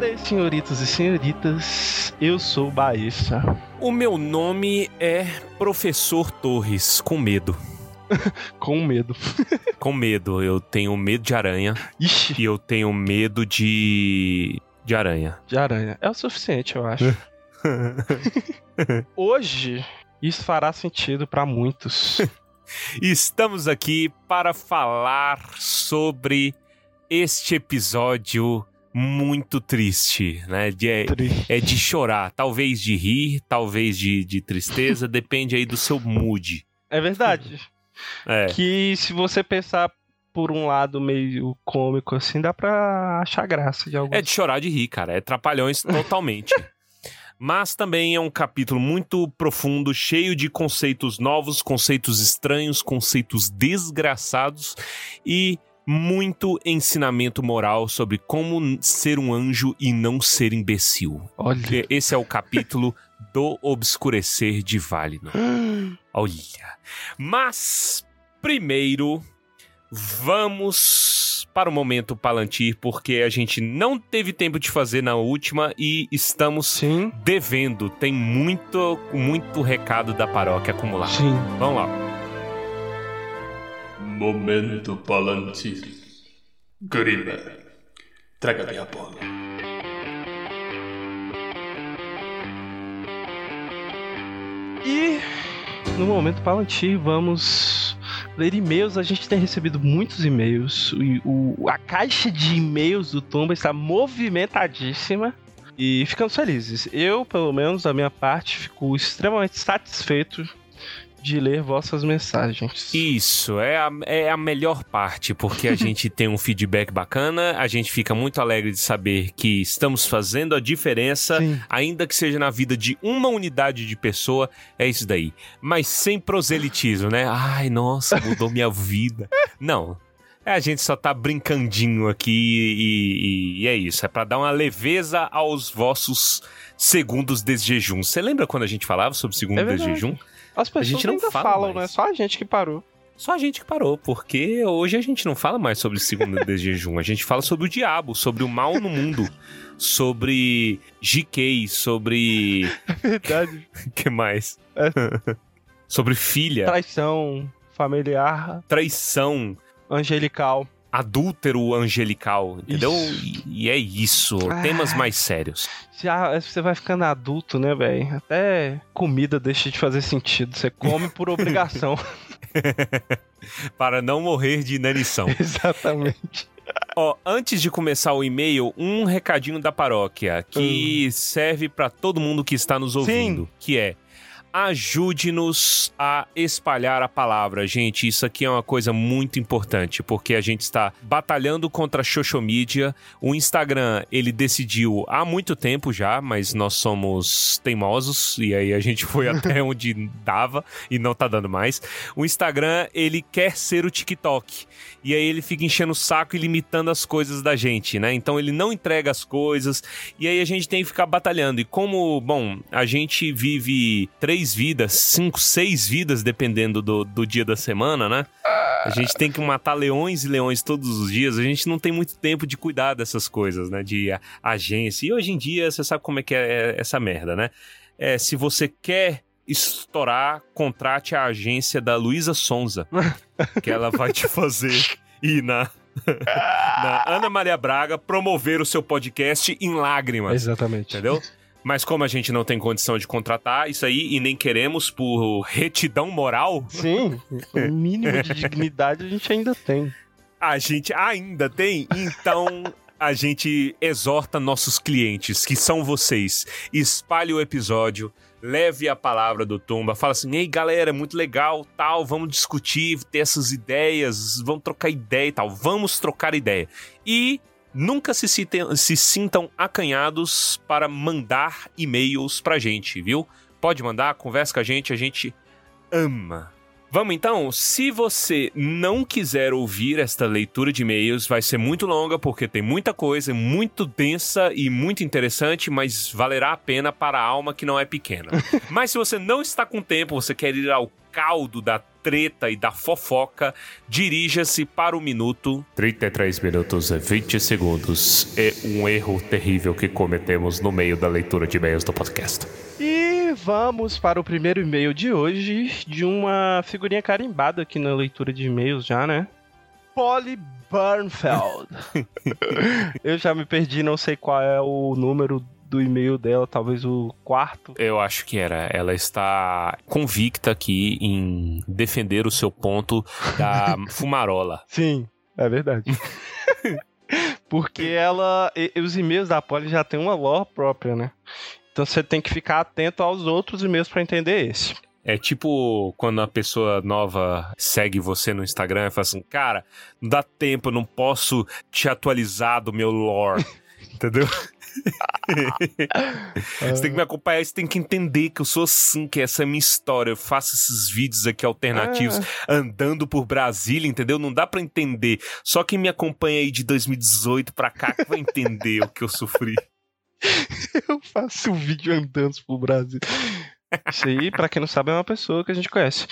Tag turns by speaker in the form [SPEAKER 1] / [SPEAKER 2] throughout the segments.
[SPEAKER 1] senhoras, senhoritos e senhoritas, eu sou o Baessa.
[SPEAKER 2] O meu nome é Professor Torres, com medo.
[SPEAKER 1] com medo.
[SPEAKER 2] com medo. Eu tenho medo de aranha.
[SPEAKER 1] Ixi.
[SPEAKER 2] E eu tenho medo de. de aranha.
[SPEAKER 1] De aranha. É o suficiente, eu acho. Hoje, isso fará sentido para muitos.
[SPEAKER 2] Estamos aqui para falar sobre este episódio muito triste, né? De, é, é, de chorar, talvez de rir, talvez de, de tristeza, depende aí do seu mood.
[SPEAKER 1] É verdade. É. Que se você pensar por um lado meio cômico assim, dá pra achar graça de algum.
[SPEAKER 2] É de chorar de rir, cara. É trapalhões totalmente. Mas também é um capítulo muito profundo, cheio de conceitos novos, conceitos estranhos, conceitos desgraçados e muito ensinamento moral sobre como ser um anjo e não ser imbecil.
[SPEAKER 1] Olha.
[SPEAKER 2] Esse é o capítulo do Obscurecer de Valinor. Olha. Mas, primeiro, vamos para o momento Palantir, porque a gente não teve tempo de fazer na última e estamos
[SPEAKER 1] Sim.
[SPEAKER 2] devendo. Tem muito, muito recado da paróquia acumulado.
[SPEAKER 1] Sim.
[SPEAKER 2] Vamos lá.
[SPEAKER 3] Momento Palantir. Grima, traga-me a bola.
[SPEAKER 1] E no momento Palantir, vamos ler e-mails. A gente tem recebido muitos e-mails. O, a caixa de e-mails do Tumba está movimentadíssima. E ficamos felizes. Eu, pelo menos, da minha parte, fico extremamente satisfeito de ler vossas mensagens.
[SPEAKER 2] Isso, é a, é a melhor parte, porque a gente tem um feedback bacana, a gente fica muito alegre de saber que estamos fazendo a diferença,
[SPEAKER 1] Sim.
[SPEAKER 2] ainda que seja na vida de uma unidade de pessoa, é isso daí. Mas sem proselitismo, né? Ai, nossa, mudou minha vida. Não. É, a gente só tá brincandinho aqui e, e, e é isso. É para dar uma leveza aos vossos segundos de jejum. Você lembra quando a gente falava sobre segundo
[SPEAKER 1] É
[SPEAKER 2] de jejum?
[SPEAKER 1] As pessoas
[SPEAKER 2] gente não
[SPEAKER 1] ainda
[SPEAKER 2] fala
[SPEAKER 1] falam,
[SPEAKER 2] mais.
[SPEAKER 1] né? Só a gente que parou.
[SPEAKER 2] Só a gente que parou, porque hoje a gente não fala mais sobre segunda de jejum, a gente fala sobre o diabo, sobre o mal no mundo, sobre GK, sobre.
[SPEAKER 1] Verdade.
[SPEAKER 2] que mais?
[SPEAKER 1] É.
[SPEAKER 2] sobre filha,
[SPEAKER 1] Traição familiar,
[SPEAKER 2] traição,
[SPEAKER 1] angelical.
[SPEAKER 2] Adúltero angelical, entendeu? E, e é isso,
[SPEAKER 1] Ah.
[SPEAKER 2] temas mais sérios.
[SPEAKER 1] Já você vai ficando adulto, né, velho? Até comida deixa de fazer sentido. Você come por obrigação.
[SPEAKER 2] Para não morrer de inanição.
[SPEAKER 1] Exatamente.
[SPEAKER 2] Ó, antes de começar o e-mail, um recadinho da paróquia que serve para todo mundo que está nos ouvindo, que é ajude-nos a espalhar a palavra, gente. Isso aqui é uma coisa muito importante, porque a gente está batalhando contra a social media. O Instagram, ele decidiu há muito tempo já, mas nós somos teimosos e aí a gente foi até onde dava e não tá dando mais. O Instagram, ele quer ser o TikTok. E aí ele fica enchendo o saco e limitando as coisas da gente, né? Então ele não entrega as coisas e aí a gente tem que ficar batalhando. E como, bom, a gente vive três vidas, cinco, seis vidas, dependendo do, do dia da semana, né? A gente tem que matar leões e leões todos os dias. A gente não tem muito tempo de cuidar dessas coisas, né? De agência. E hoje em dia, você sabe como é que é essa merda, né? É, se você quer estourar, contrate a agência da Luísa Sonza, que ela vai te fazer ir na, na Ana Maria Braga promover o seu podcast em lágrimas.
[SPEAKER 1] Exatamente.
[SPEAKER 2] Entendeu? Mas como a gente não tem condição de contratar isso aí e nem queremos por retidão moral,
[SPEAKER 1] Sim, o mínimo de dignidade a gente ainda tem.
[SPEAKER 2] a gente ainda tem, então a gente exorta nossos clientes, que são vocês. Espalhe o episódio, leve a palavra do Tumba, fala assim: "Ei, galera, é muito legal, tal, vamos discutir, ter essas ideias, vamos trocar ideia e tal. Vamos trocar ideia." E Nunca se, se sintam acanhados para mandar e-mails pra gente, viu? Pode mandar, conversa com a gente, a gente ama. Vamos então? Se você não quiser ouvir esta leitura de e-mails, vai ser muito longa porque tem muita coisa, muito densa e muito interessante, mas valerá a pena para a alma que não é pequena. mas se você não está com tempo, você quer ir ao caldo da treta e da fofoca, dirija-se para o minuto 33 minutos e 20 segundos. É um erro terrível que cometemos no meio da leitura de e-mails do podcast.
[SPEAKER 1] E vamos para o primeiro e-mail de hoje, de uma figurinha carimbada aqui na leitura de e-mails já, né? Polly Burnfeld. Eu já me perdi, não sei qual é o número do e-mail dela, talvez o quarto.
[SPEAKER 2] Eu acho que era. Ela está convicta aqui em defender o seu ponto da fumarola.
[SPEAKER 1] Sim, é verdade. Porque ela. e- os e-mails da Polly já tem uma lore própria, né? Então você tem que ficar atento aos outros e-mails para entender esse.
[SPEAKER 2] É tipo quando a pessoa nova segue você no Instagram e fala assim, cara, não dá tempo, eu não posso te atualizar do meu lore. Entendeu? você tem que me acompanhar, você tem que entender que eu sou assim, que essa é a minha história. Eu faço esses vídeos aqui alternativos andando por Brasília, entendeu? Não dá pra entender. Só quem me acompanha aí de 2018 pra cá que vai entender o que eu sofri.
[SPEAKER 1] Eu faço um vídeo andando pro Brasil. Isso aí, pra quem não sabe, é uma pessoa que a gente conhece.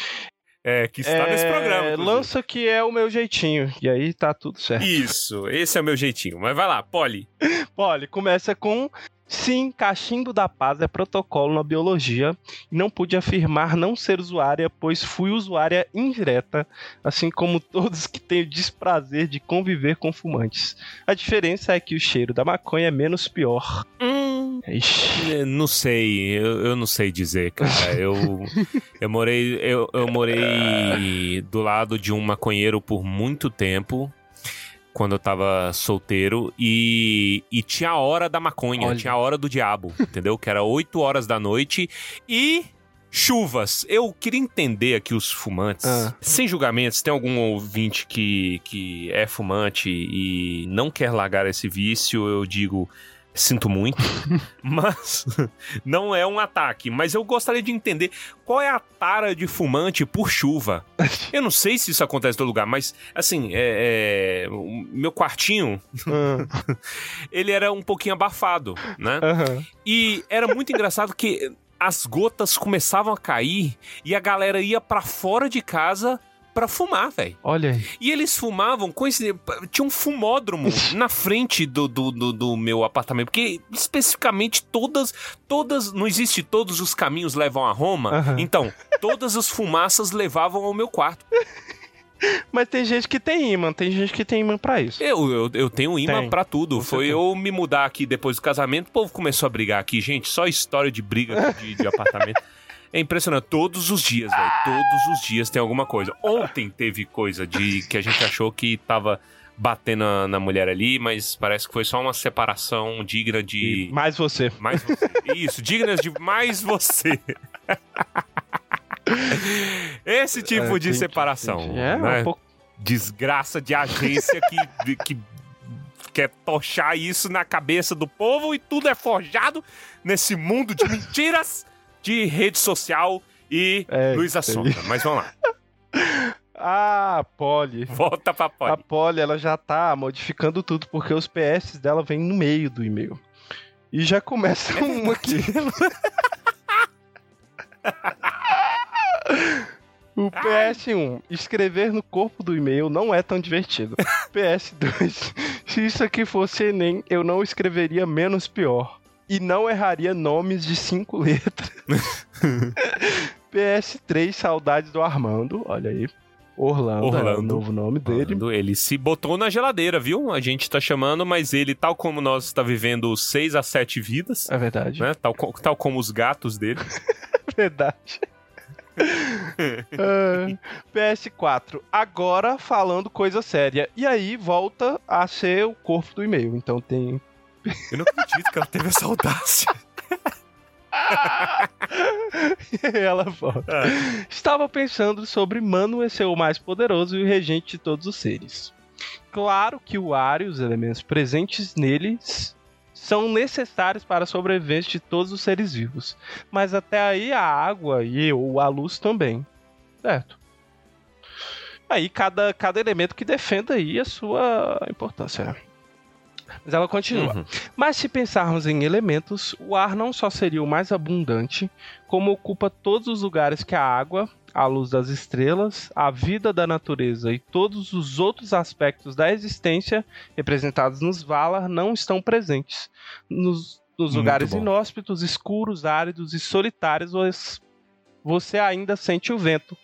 [SPEAKER 2] É, que está nesse
[SPEAKER 1] É,
[SPEAKER 2] programa. inclusive.
[SPEAKER 1] Lança que é o meu jeitinho. E aí tá tudo certo.
[SPEAKER 2] Isso, esse é o meu jeitinho. Mas vai lá, Polly.
[SPEAKER 1] Olha, começa com. Sim, cachimbo da paz é protocolo na biologia e não pude afirmar não ser usuária, pois fui usuária indireta, assim como todos que têm o desprazer de conviver com fumantes. A diferença é que o cheiro da maconha é menos pior. Ixi.
[SPEAKER 2] É, Não sei, eu, eu não sei dizer, cara. Eu, eu morei eu, eu morei do lado de um maconheiro por muito tempo. Quando eu tava solteiro, e, e tinha a hora da maconha,
[SPEAKER 1] Olha.
[SPEAKER 2] tinha a hora do diabo, entendeu? Que era 8 horas da noite e chuvas. Eu queria entender aqui os fumantes,
[SPEAKER 1] Ah.
[SPEAKER 2] sem julgamentos, tem algum ouvinte que, que é fumante e não quer largar esse vício, eu digo, sinto muito, mas não é um ataque. Mas eu gostaria de entender qual é a tara de fumante por chuva. Eu não sei se isso acontece em todo lugar, mas assim, é, é, o meu quartinho,
[SPEAKER 1] Ah,
[SPEAKER 2] ele era um pouquinho abafado, né?
[SPEAKER 1] aham.
[SPEAKER 2] E era muito engraçado que as gotas começavam a cair e a galera ia pra fora de casa pra fumar, velho.
[SPEAKER 1] Olha aí.
[SPEAKER 2] E eles fumavam, coincide- tinha um fumódromo na frente do, do, do, do meu apartamento, porque especificamente todas, todas, não existe todos os caminhos levam a Roma,
[SPEAKER 1] Aham.
[SPEAKER 2] então todas as fumaças levavam ao meu quarto.
[SPEAKER 1] Mas tem gente que tem imã, tem gente que tem imã pra isso.
[SPEAKER 2] Eu, eu, eu tenho imã pra tudo.
[SPEAKER 1] Você
[SPEAKER 2] Foi
[SPEAKER 1] tem.
[SPEAKER 2] eu me mudar aqui depois do casamento, o povo começou a brigar aqui, gente, só história de briga de, de apartamento. É impressionante, todos os dias, velho, todos os dias tem alguma coisa. Ontem teve coisa de que a gente achou que tava batendo na, na mulher ali, mas parece que foi só uma separação digna de
[SPEAKER 1] Mais você.
[SPEAKER 2] mais você. Isso, dignas de mais você. Esse tipo
[SPEAKER 1] É,
[SPEAKER 2] de separação.
[SPEAKER 1] É,
[SPEAKER 2] né?
[SPEAKER 1] um pouco.
[SPEAKER 2] desgraça de agência que, que quer tochar isso na cabeça do povo e tudo é forjado nesse mundo de mentiras de rede social e
[SPEAKER 1] É, aí.
[SPEAKER 2] Sonda. Mas vamos lá,
[SPEAKER 1] Ah, Polly.
[SPEAKER 2] volta pra
[SPEAKER 1] A
[SPEAKER 2] Polly.
[SPEAKER 1] Polly, ela já tá modificando tudo, porque os PS dela vêm no meio do e-mail. E já começa uma aqui. O PS1, escrever no corpo do e-mail não é tão divertido. PS2, se isso aqui fosse Enem, eu não escreveria menos pior. E não erraria nomes de cinco letras. PS3, saudades do Armando, olha aí. Orlando, é o
[SPEAKER 2] Orlando.
[SPEAKER 1] novo nome dele.
[SPEAKER 2] Falando, Ele se botou na geladeira, viu? A gente tá chamando, mas ele, tal como nós, está vivendo seis a sete vidas,
[SPEAKER 1] É verdade.
[SPEAKER 2] né? Tal, tal como os gatos dele.
[SPEAKER 1] Verdade. Ah, PS4. Agora falando coisa séria. E aí volta a ser o corpo do e-mail. Então tem.
[SPEAKER 2] Eu não acredito que ela teve essa audácia.
[SPEAKER 1] Ela volta. Estava pensando sobre Mano ser o mais poderoso e o regente de todos os seres. Claro que o ar e os elementos presentes neles são necessários para a sobrevivência de todos os seres vivos. Mas até aí a água e ou a luz também. Certo? Aí cada, cada elemento que defenda aí a sua importância. Mas ela continua.
[SPEAKER 2] Uhum.
[SPEAKER 1] Mas se pensarmos em elementos, o ar não só seria o mais abundante, como ocupa todos os lugares que a água, a luz das estrelas, a vida da natureza e todos os outros aspectos da existência representados nos Valar não estão presentes. Nos, nos lugares inóspitos, escuros, áridos e solitários, os- você ainda sente o vento.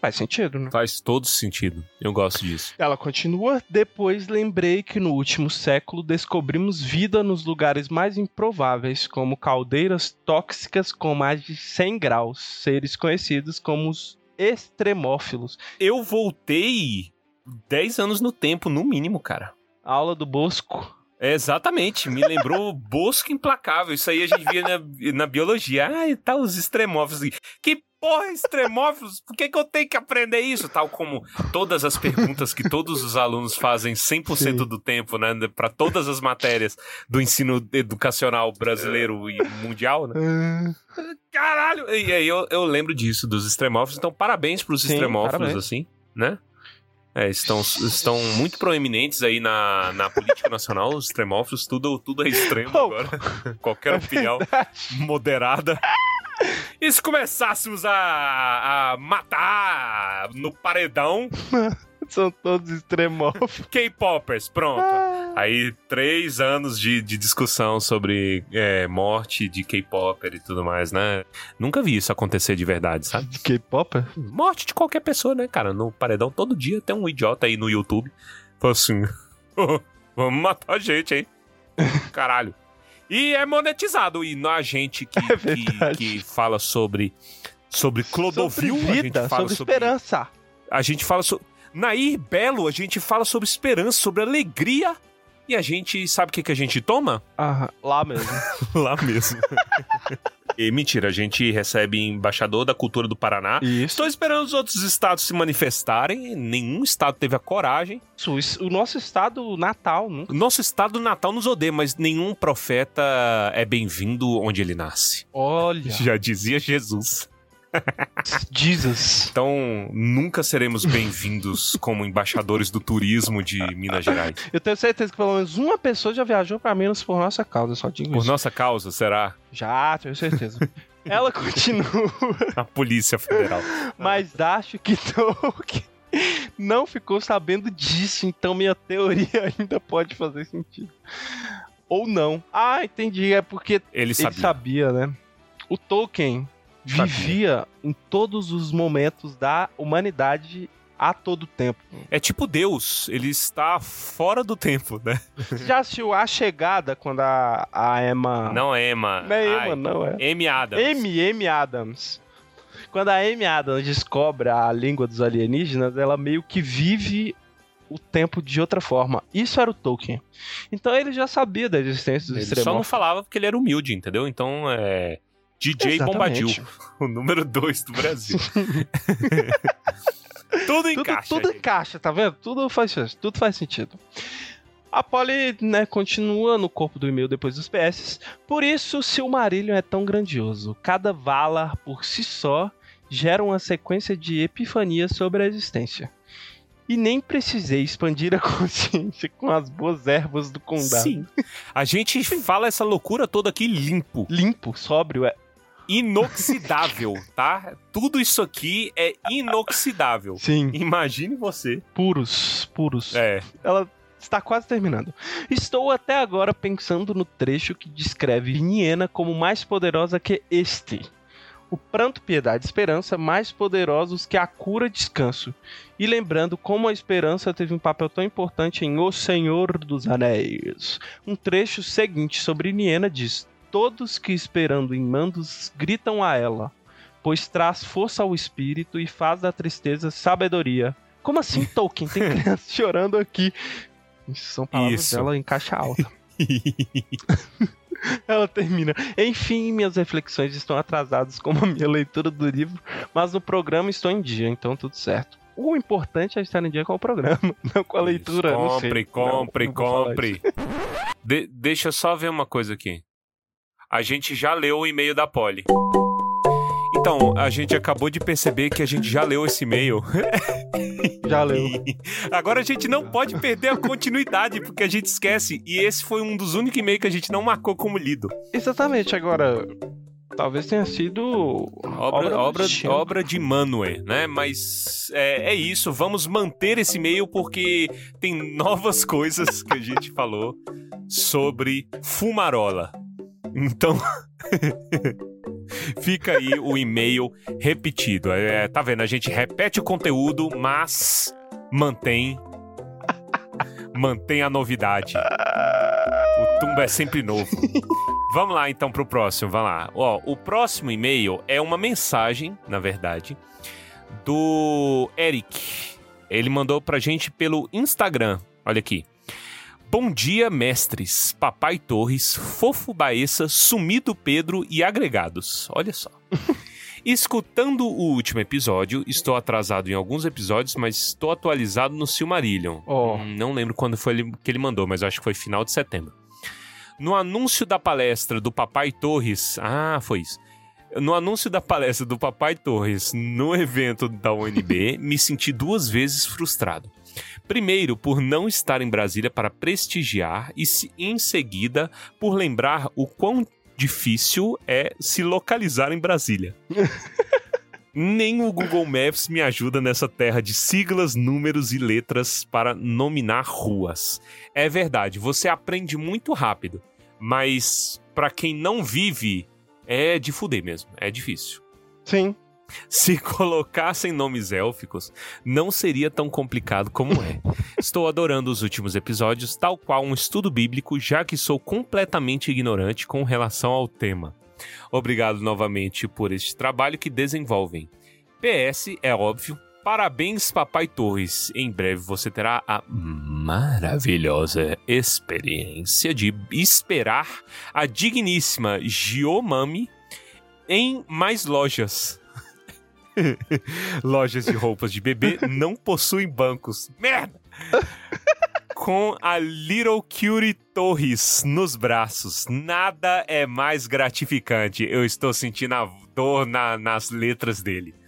[SPEAKER 1] Faz sentido, né?
[SPEAKER 2] Faz todo sentido. Eu gosto disso.
[SPEAKER 1] Ela continua. Depois lembrei que no último século descobrimos vida nos lugares mais improváveis, como caldeiras tóxicas com mais de 100 graus, seres conhecidos como os extremófilos.
[SPEAKER 2] Eu voltei 10 anos no tempo, no mínimo, cara.
[SPEAKER 1] Aula do Bosco.
[SPEAKER 2] É, exatamente, me lembrou o Bosco Implacável. Isso aí a gente via na, na biologia. Ah, tá os extremófilos. Que porra, é extremófilos? Por que, que eu tenho que aprender isso? Tal como todas as perguntas que todos os alunos fazem 100%
[SPEAKER 1] Sim.
[SPEAKER 2] do tempo, né? Para todas as matérias do ensino educacional brasileiro e mundial, né? Caralho! E aí eu, eu lembro disso, dos extremófilos. Então, parabéns pros
[SPEAKER 1] Sim,
[SPEAKER 2] extremófilos,
[SPEAKER 1] parabéns.
[SPEAKER 2] assim, né? É, estão, estão muito proeminentes aí na, na política nacional, os extremófilos, tudo, tudo é extremo
[SPEAKER 1] Oh.
[SPEAKER 2] agora. Qualquer opinião moderada. E se começássemos a, a matar no paredão
[SPEAKER 1] São todos extremófilos.
[SPEAKER 2] K-Poppers, pronto. Aí, três anos de, de discussão sobre é, morte de K-Popper e tudo mais, né? Nunca vi isso acontecer de verdade, sabe?
[SPEAKER 1] De K-pop?
[SPEAKER 2] Morte de qualquer pessoa, né, cara? No paredão, todo dia tem um idiota aí no YouTube. Fala assim: vamos matar a gente, hein? Caralho. E é monetizado. E na gente que,
[SPEAKER 1] É
[SPEAKER 2] que, que fala sobre, sobre Clodovil,
[SPEAKER 1] sobre
[SPEAKER 2] a gente
[SPEAKER 1] vida,
[SPEAKER 2] fala
[SPEAKER 1] sobre, esperança.
[SPEAKER 2] a gente fala sobre. Nair Belo, a gente fala sobre esperança, sobre alegria. E a gente sabe o que, que a gente toma?
[SPEAKER 1] Aham, lá mesmo.
[SPEAKER 2] Lá mesmo. e mentira, a gente recebe embaixador da cultura do Paraná.
[SPEAKER 1] Isso.
[SPEAKER 2] Estou esperando os outros estados se manifestarem. Nenhum estado teve a coragem.
[SPEAKER 1] Isso, O nosso estado natal, nunca.
[SPEAKER 2] O nosso estado natal nos odeia, mas nenhum profeta é bem-vindo onde ele nasce.
[SPEAKER 1] Olha,
[SPEAKER 2] Já dizia Jesus.
[SPEAKER 1] Jesus.
[SPEAKER 2] Então, nunca seremos bem-vindos como embaixadores do turismo de Minas Gerais.
[SPEAKER 1] Eu tenho certeza que pelo menos uma pessoa já viajou pra Minas por nossa causa, só digo
[SPEAKER 2] Por
[SPEAKER 1] isso.
[SPEAKER 2] nossa causa, será?
[SPEAKER 1] Já, tenho certeza. Ela continua,
[SPEAKER 2] A Polícia Federal.
[SPEAKER 1] mas acho que Tolkien não ficou sabendo disso, então minha teoria ainda pode fazer sentido. Ou não. Ah, entendi. É porque
[SPEAKER 2] Ele
[SPEAKER 1] ele
[SPEAKER 2] sabia.
[SPEAKER 1] sabia, né? O Tolkien
[SPEAKER 2] Sabia.
[SPEAKER 1] Vivia em todos os momentos da humanidade a todo tempo.
[SPEAKER 2] É tipo Deus, ele está fora do tempo, né?
[SPEAKER 1] Você já assistiu A Chegada quando a, a Emma.
[SPEAKER 2] Não é Emma.
[SPEAKER 1] Não é
[SPEAKER 2] Ai,
[SPEAKER 1] Emma, não é.
[SPEAKER 2] Amy Adams.
[SPEAKER 1] Amy, Amy Adams. Quando a Amy Adams descobre a língua dos alienígenas, ela meio que vive o tempo de outra forma. Isso era o Tolkien. Então ele já sabia da existência dos
[SPEAKER 2] Ele só não falava porque ele era humilde, entendeu? Então é. DJ
[SPEAKER 1] Exatamente.
[SPEAKER 2] Bombadil, o número 2 do Brasil. Tudo
[SPEAKER 1] Tudo,
[SPEAKER 2] encaixa.
[SPEAKER 1] tudo
[SPEAKER 2] gente.
[SPEAKER 1] encaixa, tá vendo? Tudo faz, tudo faz sentido. A Polly, né, continua no corpo do e-mail depois dos PS. Por isso, Silmarillion é tão grandioso. Cada Valar, por si só, gera uma sequência de epifanias sobre a existência. E nem precisei expandir a consciência com as boas ervas do condado.
[SPEAKER 2] Sim. A gente fala essa loucura toda aqui limpo,
[SPEAKER 1] Limpo, sóbrio, é.
[SPEAKER 2] Inoxidável, tá? Tudo isso aqui é inoxidável.
[SPEAKER 1] Sim,
[SPEAKER 2] Imagine você.
[SPEAKER 1] puros, puros.
[SPEAKER 2] É.
[SPEAKER 1] Ela está quase terminando. Estou até agora pensando no trecho que descreve Niena como mais poderosa que este. O pranto, piedade e esperança mais poderosos que a cura e descanso. E lembrando como a esperança teve um papel tão importante em O Senhor dos Anéis. Um trecho seguinte sobre Niena diz: Todos que esperando em mandos gritam a ela, pois traz força ao espírito e faz da tristeza sabedoria. Como assim, Tolkien? Tem criança chorando aqui. Isso são palavras
[SPEAKER 2] Isso.
[SPEAKER 1] dela em caixa alta. Ela termina. Enfim, minhas reflexões estão atrasadas como a minha leitura do livro, mas no programa estou em dia, então tudo certo. O importante é estar em dia com o programa, não com a leitura. não sei.
[SPEAKER 2] Compre, compre,
[SPEAKER 1] Não,
[SPEAKER 2] compre. De- deixa eu só ver uma coisa aqui. A gente já leu o e-mail da Polly. Então, a gente acabou de perceber que a gente já leu esse e-mail.
[SPEAKER 1] Já leu.
[SPEAKER 2] Agora a gente não pode perder a continuidade, porque a gente esquece. E esse foi um dos únicos e-mails que a gente não marcou como lido.
[SPEAKER 1] Exatamente, agora. Talvez tenha sido
[SPEAKER 2] obra, obra, obra, de Manuel, né? Mas é, é, isso, vamos manter esse e-mail porque tem novas coisas que a gente falou sobre fumarola. Então, fica aí o e-mail repetido. É, tá vendo? A gente repete o conteúdo, mas mantém mantém a novidade. O tumba é sempre novo. Vamos lá então pro próximo, vamos lá. Ó, o próximo e-mail é uma mensagem, na verdade, do Eric. Ele mandou pra gente pelo Instagram. Olha aqui. Bom dia, mestres, Papai Torres, Fofo Baessa, Sumido Pedro e agregados. Olha só. Escutando o último episódio, estou atrasado em alguns episódios, mas estou atualizado no Silmarillion. Oh. Não lembro quando foi que ele mandou, mas acho que foi final de setembro. No anúncio da palestra do Papai Torres. Ah, foi isso. No anúncio da palestra do Papai Torres no evento da UNB, me senti duas vezes frustrado. Primeiro, por não estar em Brasília para prestigiar, e em seguida, por lembrar o quão difícil é se localizar em Brasília. Nem o Google Maps me ajuda nessa terra de siglas, números e letras para nominar ruas. É verdade, você aprende muito rápido, mas para quem não vive, é de fuder mesmo, é difícil.
[SPEAKER 1] Sim.
[SPEAKER 2] Se colocassem nomes élficos, não seria tão complicado como é. Estou adorando os últimos episódios, tal qual um estudo bíblico, já que sou completamente ignorante com relação ao tema. Obrigado novamente por este trabalho que desenvolvem. PS, é óbvio, Parabéns, Papai Torres. Em breve você terá a maravilhosa experiência de esperar a digníssima Giomami em mais lojas. Lojas de roupas de bebê não possuem bancos. Merda! Com a Little Cutie Torres nos braços. Nada é mais gratificante. Eu estou sentindo a dor na, nas letras dele.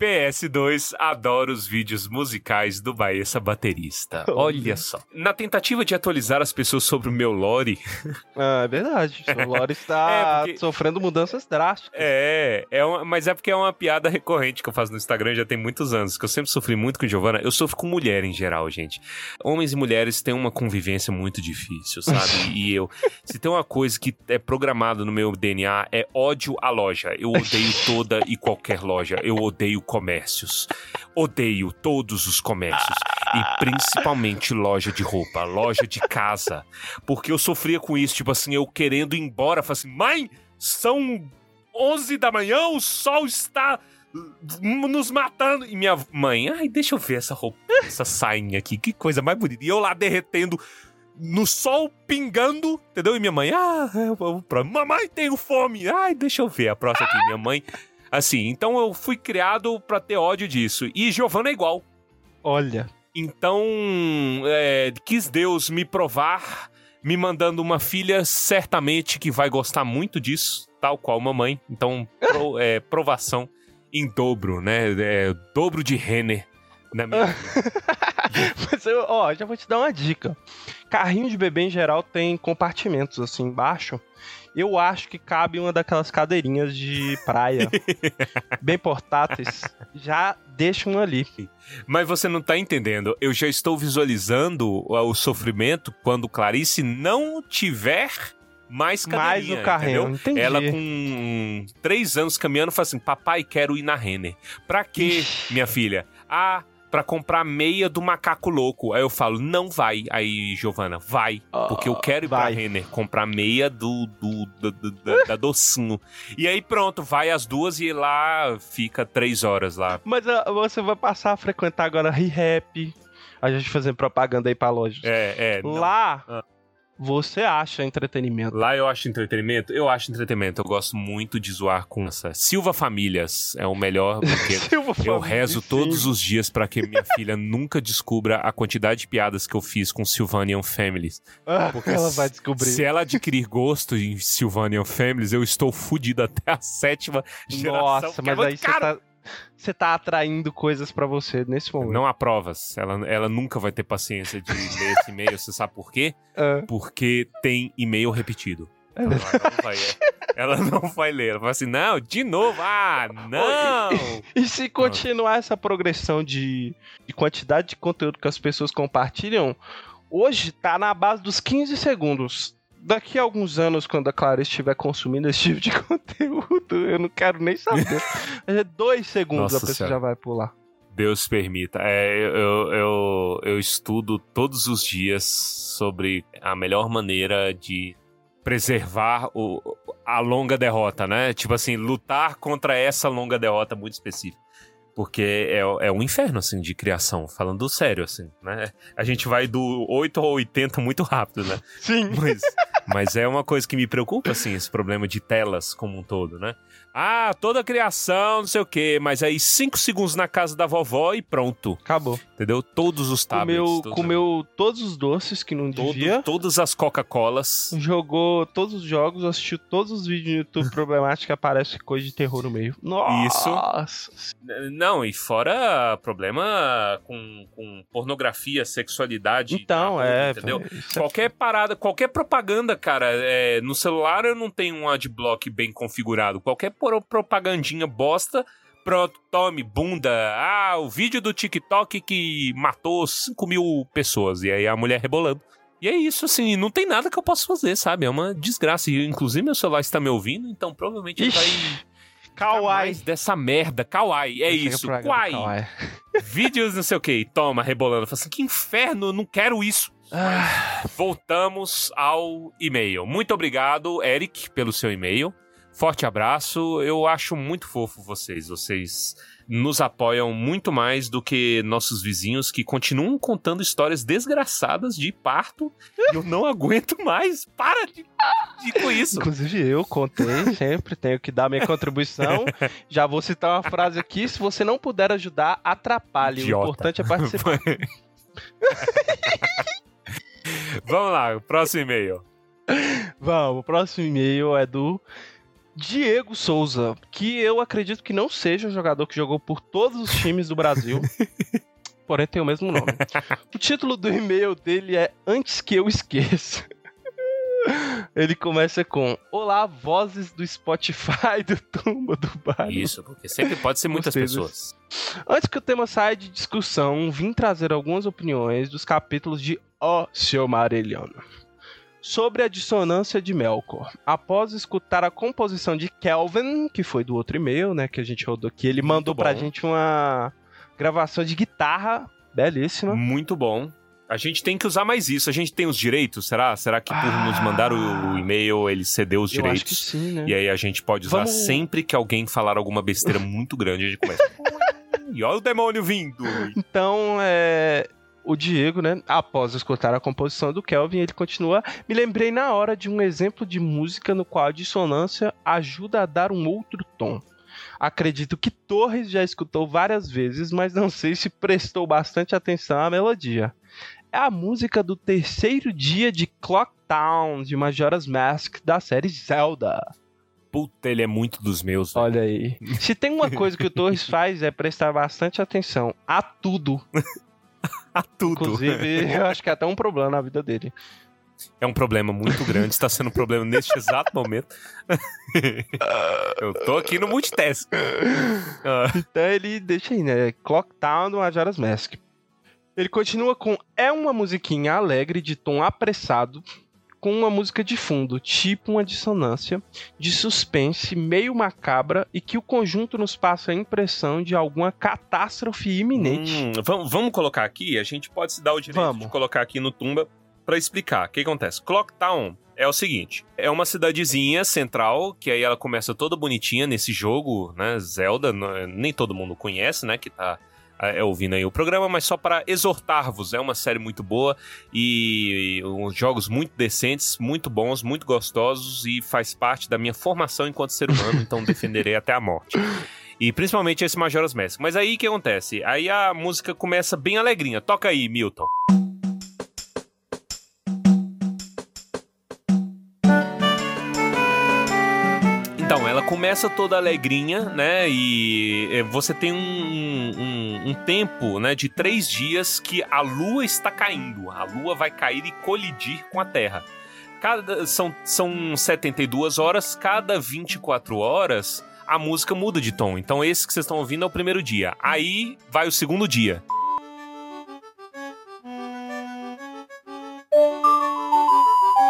[SPEAKER 2] PS2 adora os vídeos musicais do Baessa Baterista. Olha só. Na tentativa de atualizar as pessoas sobre o meu lore.
[SPEAKER 1] Ah, é verdade. O lore está é porque... sofrendo mudanças drásticas.
[SPEAKER 2] É, é uma... mas é porque é uma piada recorrente que eu faço no Instagram já tem muitos anos. Que eu sempre sofri muito com Giovanna. Eu sofro com mulher em geral, gente. Homens e mulheres têm uma convivência muito difícil, sabe? e eu. Se tem uma coisa que é programada no meu DNA, é ódio à loja. Eu odeio toda e qualquer loja. Eu odeio comércios. Odeio todos os comércios. E principalmente loja de roupa, loja de casa. Porque eu sofria com isso, tipo assim, eu querendo ir embora. Falei assim, mãe, são 11 da manhã, o sol está nos matando. E minha mãe, ai, deixa eu ver essa roupa, essa sainha aqui, que coisa mais bonita. E eu lá derretendo no sol pingando, entendeu? E minha mãe, ah, vou pra... mamãe, tenho fome. Ai, deixa eu ver a próxima aqui. Minha mãe, Assim, então eu fui criado para ter ódio disso. E Giovanna é igual.
[SPEAKER 1] Olha.
[SPEAKER 2] Então, é, quis Deus me provar, me mandando uma filha certamente que vai gostar muito disso, tal qual mamãe. Então, pro, é, provação em dobro, né? É, dobro de Renner na minha
[SPEAKER 1] Mas eu, ó, já vou te dar uma dica. Carrinho de bebê em geral tem compartimentos assim embaixo eu acho que cabe uma daquelas cadeirinhas de praia, bem portáteis. Já deixa um ali.
[SPEAKER 2] Mas você não tá entendendo. Eu já estou visualizando o sofrimento quando Clarice não tiver mais cadeirinha,
[SPEAKER 1] Mais o carrinho, entendi.
[SPEAKER 2] Ela com três anos caminhando fala assim, papai, quero ir na Renner. Pra quê, minha filha? Ah, para comprar meia do macaco louco. Aí eu falo, não vai. Aí, Giovana, vai. Porque eu quero ir vai. pra Renner comprar meia do, do, do, do da, da, docinho. E aí pronto, vai as duas e lá fica três horas lá.
[SPEAKER 1] Mas uh, você vai passar a frequentar agora ReHap. A gente fazendo propaganda aí pra loja.
[SPEAKER 2] É, é.
[SPEAKER 1] Lá. Ah você acha entretenimento?
[SPEAKER 2] Lá eu acho entretenimento? Eu acho entretenimento. Eu gosto muito de zoar com essa. Silva Famílias é o melhor, porque eu rezo todos os dias para que minha filha nunca descubra a quantidade de piadas que eu fiz com Sylvanian Families.
[SPEAKER 1] Ah, porque ela vai descobrir.
[SPEAKER 2] Se ela adquirir gosto em Sylvanian Families, eu estou fudido até a sétima geração.
[SPEAKER 1] Nossa, mas aí você tá você tá atraindo coisas para você nesse momento.
[SPEAKER 2] Não há provas. Ela, ela nunca vai ter paciência de ler esse e-mail. Você sabe por quê? Uh. Porque tem e-mail repetido. É. Então, vai, é. ela não vai ler. Ela fala assim: não, de novo, ah, não!
[SPEAKER 1] E se continuar essa progressão de, de quantidade de conteúdo que as pessoas compartilham, hoje tá na base dos 15 segundos. Daqui a alguns anos, quando a Clara estiver consumindo esse tipo de conteúdo, eu não quero nem saber. É dois segundos
[SPEAKER 2] Nossa
[SPEAKER 1] a pessoa
[SPEAKER 2] Senhora.
[SPEAKER 1] já vai pular.
[SPEAKER 2] Deus permita. É, eu, eu, eu estudo todos os dias sobre a melhor maneira de preservar o, a longa derrota, né? Tipo assim, lutar contra essa longa derrota muito específica. Porque é, é um inferno, assim, de criação, falando sério, assim, né? A gente vai do 8 ao 80 muito rápido, né?
[SPEAKER 1] Sim.
[SPEAKER 2] Mas, mas é uma coisa que me preocupa, assim, esse problema de telas como um todo, né? Ah, toda criação, não sei o quê, mas aí cinco segundos na casa da vovó e pronto,
[SPEAKER 1] Acabou.
[SPEAKER 2] entendeu? Todos os tablets.
[SPEAKER 1] Comeu,
[SPEAKER 2] todos,
[SPEAKER 1] comeu todos os doces que não
[SPEAKER 2] todo-
[SPEAKER 1] devia.
[SPEAKER 2] todas as Coca-Colas.
[SPEAKER 1] Jogou todos os jogos, assistiu todos os vídeos no YouTube problemáticos que aparece coisa de terror no meio. Nossa!
[SPEAKER 2] Não, e fora problema com, com pornografia, sexualidade.
[SPEAKER 1] Então,
[SPEAKER 2] rua,
[SPEAKER 1] é.
[SPEAKER 2] Entendeu?
[SPEAKER 1] isso é
[SPEAKER 2] Qualquer parada, qualquer propaganda, cara, é, no celular eu não tenho um adblock bem configurado. Qualquer pro- propagandinha bosta, pronto, tome, bunda. Ah, o vídeo do TikTok que matou 5 mil pessoas. E aí a mulher rebolando. E é isso, assim, não tem nada que eu possa fazer, sabe? É uma desgraça. E, inclusive, meu celular está me ouvindo, então provavelmente vai.
[SPEAKER 1] Ixi,
[SPEAKER 2] ficar
[SPEAKER 1] Kawaii.
[SPEAKER 2] dessa merda. Kawaii, é
[SPEAKER 1] Chega
[SPEAKER 2] isso.
[SPEAKER 1] pro
[SPEAKER 2] Kawaii. Vídeos não sei o que. Toma, rebolando. Fala assim, que inferno, eu não quero isso.
[SPEAKER 1] Ah,
[SPEAKER 2] Voltamos ao e-mail. Muito obrigado, Eric, pelo seu e-mail. Forte abraço. Eu acho muito fofo vocês. Vocês nos apoiam muito mais do que nossos vizinhos que continuam contando histórias desgraçadas de parto. eu não aguento mais. Para de, de com isso.
[SPEAKER 1] Inclusive eu contei sempre, tenho que dar minha contribuição. Já vou citar uma frase aqui: se você não puder ajudar, atrapalhe.
[SPEAKER 2] Idiota.
[SPEAKER 1] O importante é participar.
[SPEAKER 2] Vamos lá, próximo e-mail.
[SPEAKER 1] Vamos, o próximo e-mail é do Diego Souza, que eu acredito que não seja um jogador que jogou por todos os times do Brasil. Porém, tem o mesmo nome. O título do e-mail dele é Antes que eu esqueça. Ele começa com Olá, vozes do Spotify do Tumba do Bar.
[SPEAKER 2] Isso, porque sempre pode ser muitas
[SPEAKER 1] desse.
[SPEAKER 2] pessoas.
[SPEAKER 1] Antes que o tema saia de discussão, vim trazer algumas opiniões dos capítulos de O Seu Marelhano. Sobre a dissonância de Melkor. Após escutar a composição de Kelvin, que foi do outro e-mail, né, que a gente rodou aqui, ele mandou pra gente uma gravação de guitarra belíssima.
[SPEAKER 2] Muito bom. A gente tem que usar mais isso. A gente tem os direitos, será? Será que por
[SPEAKER 1] Ah.
[SPEAKER 2] nos mandar o, o e-mail ele cedeu os
[SPEAKER 1] Eu acho que
[SPEAKER 2] direitos?
[SPEAKER 1] sim, né?
[SPEAKER 2] E aí a gente pode usar
[SPEAKER 1] Vamos-
[SPEAKER 2] sempre que alguém falar alguma besteira muito grande, a gente começa. e olha o demônio vindo!
[SPEAKER 1] Então, é. O Diego, né? Após escutar a composição do Kelvin, ele continua. Me lembrei na hora de um exemplo de música no qual a dissonância ajuda a dar um outro tom. Acredito que Torres já escutou várias vezes, mas não sei se prestou bastante atenção à melodia. É a música do terceiro dia de Clock Town, de Majora's Mask, da série Zelda.
[SPEAKER 2] Puta, ele é muito dos meus. velho.
[SPEAKER 1] Olha aí. Se tem uma coisa que o Torres faz é prestar bastante atenção a tudo.
[SPEAKER 2] A tudo.
[SPEAKER 1] Inclusive, eu acho que é até um problema na vida dele.
[SPEAKER 2] É um problema muito grande, está sendo um problema neste exato momento. Eu tô aqui no multitask. Ah,
[SPEAKER 1] Então ele deixa aí, né? Clock Town do Majora's Mask. Ele continua com É uma musiquinha alegre de tom apressado, com uma música de fundo, tipo uma dissonância, de suspense meio macabra e que o conjunto nos passa a impressão de alguma catástrofe iminente.
[SPEAKER 2] hum, vamos, vamos colocar aqui, a gente pode se dar o direito
[SPEAKER 1] Vamos.
[SPEAKER 2] de colocar aqui no Tumba pra explicar. O que acontece? Clocktown é o seguinte, é uma cidadezinha central, que aí ela começa toda bonitinha nesse jogo, né, Zelda, nem todo mundo conhece, né, que tá é, ouvindo aí o programa, mas só para exortar-vos, é uma série muito boa e, e uns jogos muito decentes, muito bons, muito gostosos e faz parte da minha formação enquanto ser humano, então defenderei até a morte. E principalmente esse Majora's Mask. Mas aí o que acontece? Aí a música começa bem alegrinha. Toca aí, Milton. Começa toda alegrinha, né? E eh, você tem um, um, um tempo, né, de três dias que a lua está caindo. A lua vai cair e colidir com a Terra. cada, são, são 72 horas, cada 24 horas a música muda de tom. Então esse que vocês estão ouvindo é o primeiro dia. Aí vai o segundo dia.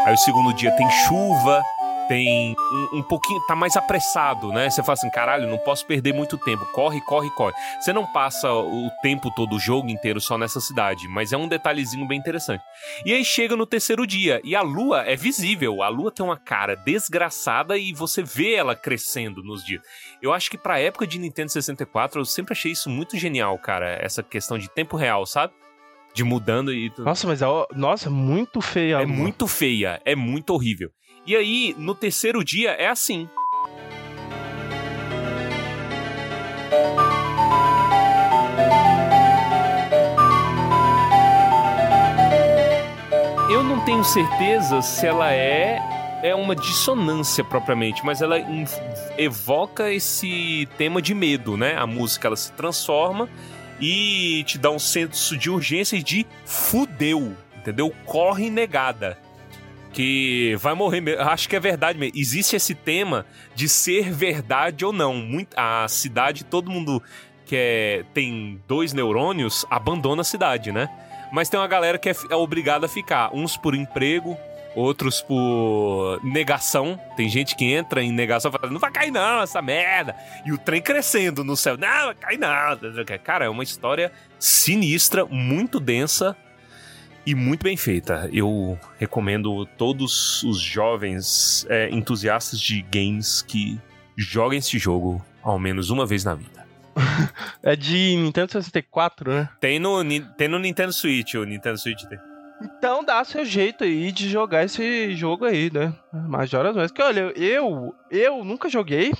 [SPEAKER 2] Aí o segundo dia tem chuva, tem um, um, pouquinho, tá mais apressado, né? Você fala assim, caralho, não posso perder muito tempo. Corre, corre, corre. Você não passa o tempo todo, o jogo inteiro só nessa cidade, mas é um detalhezinho bem interessante. E aí chega no terceiro dia e a lua é visível. A lua tem uma cara desgraçada e você vê ela crescendo nos dias. Eu acho que pra época de Nintendo 64, eu sempre achei isso muito genial, cara. Essa questão de tempo real, sabe? de mudando e tudo.
[SPEAKER 1] Nossa, mas é nossa, muito feia.
[SPEAKER 2] É muito feia, é muito horrível. E aí, no terceiro dia, é assim. Eu não tenho certeza se ela é é uma dissonância propriamente, mas ela evoca esse tema de medo, né? A música ela se transforma e te dá um senso de urgência e de fudeu, entendeu? Corre negada que vai morrer mesmo. Acho que é verdade mesmo. Existe esse tema de ser verdade ou não. Muito, a cidade, todo mundo que é, tem dois neurônios abandona a cidade, né? Mas tem uma galera que é, é obrigada a ficar. Uns por emprego, outros por negação. Tem gente que entra em negação falando, não vai cair não, essa merda. E o trem crescendo no céu, não, vai cair não. Cara, é uma história sinistra, muito densa e muito bem feita. Eu recomendo todos os jovens é, entusiastas de games que joguem esse jogo ao menos uma vez na vida.
[SPEAKER 1] é de Nintendo 64, né?
[SPEAKER 2] Tem no, tem no Nintendo Switch, o Nintendo Switch tem.
[SPEAKER 1] Então dá seu jeito aí de jogar esse jogo aí, né? Majora's Mask. Que olha, eu, eu nunca joguei.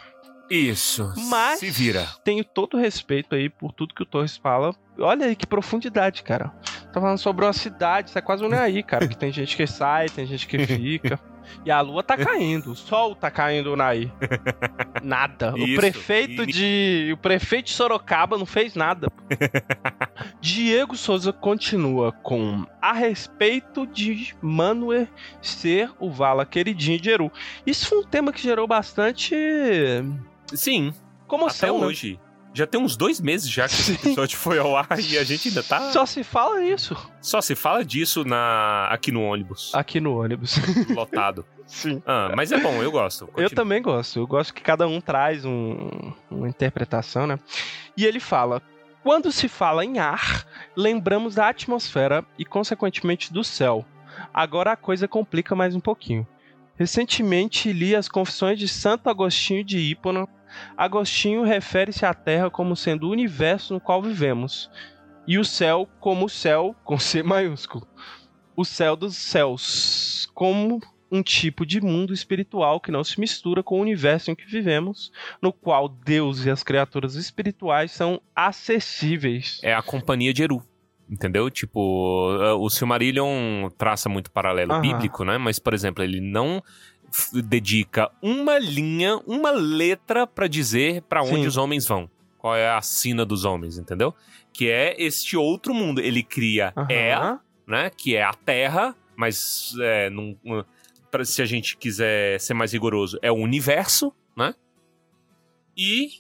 [SPEAKER 2] Isso.
[SPEAKER 1] Mas
[SPEAKER 2] se vira.
[SPEAKER 1] Tenho todo respeito aí por tudo que o Torres fala. Olha aí que profundidade, cara. Tá falando sobre uma cidade, isso é quase um aí, cara. Que tem gente que sai, tem gente que fica. E a lua tá caindo, o sol tá caindo naí. Nada. Isso, o prefeito e... de. O prefeito de Sorocaba não fez nada. Diego Souza continua com a respeito de Manuel ser o Vala queridinho de Eru. Isso foi um tema que gerou bastante.
[SPEAKER 2] Sim. Comoção, Até né? Já tem uns dois meses já que Sim. esse episódio foi ao ar e a gente ainda tá.
[SPEAKER 1] Só se fala isso.
[SPEAKER 2] Só se fala disso na aqui no ônibus.
[SPEAKER 1] Aqui no ônibus.
[SPEAKER 2] Lotado.
[SPEAKER 1] Sim.
[SPEAKER 2] Ah, mas é bom, eu gosto.
[SPEAKER 1] Continua. Eu também gosto. Eu gosto que cada um traz um, uma interpretação, né? E ele fala: quando se fala em ar, lembramos da atmosfera e, consequentemente, do céu. Agora a coisa complica mais um pouquinho. Recentemente li as Confissões de Santo Agostinho de Hipona Agostinho refere-se à Terra como sendo o universo no qual vivemos, e o céu como o céu com C maiúsculo. O céu dos céus, como um tipo de mundo espiritual que não se mistura com o universo em que vivemos, no qual Deus e as criaturas espirituais são acessíveis.
[SPEAKER 2] É a companhia de Eru. Entendeu? Tipo, o Silmarillion traça muito paralelo bíblico, né? Mas, por exemplo, ele não dedica uma linha, uma letra para dizer para onde Sim. os homens vão. Qual é a sina dos homens, entendeu? Que é este outro mundo. Ele cria uhum. É, né? Que é a Terra, mas é, num, pra, se a gente quiser ser mais rigoroso, é o universo, né? E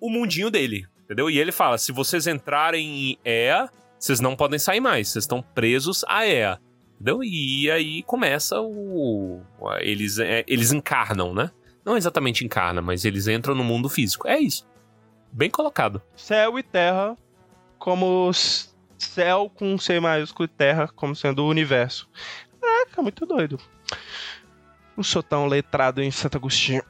[SPEAKER 2] o mundinho dele, entendeu? E ele fala: se vocês entrarem em Ea, vocês não podem sair mais, vocês estão presos a Ea. Entendeu? E aí começa o. Eles, é, eles encarnam, né? Não exatamente encarna, mas eles entram no mundo físico. É isso. Bem colocado.
[SPEAKER 1] Céu e terra como céu com C maiúsculo e terra como sendo o universo. Caraca, muito doido. Não sou tão letrado em Santo Agostinho.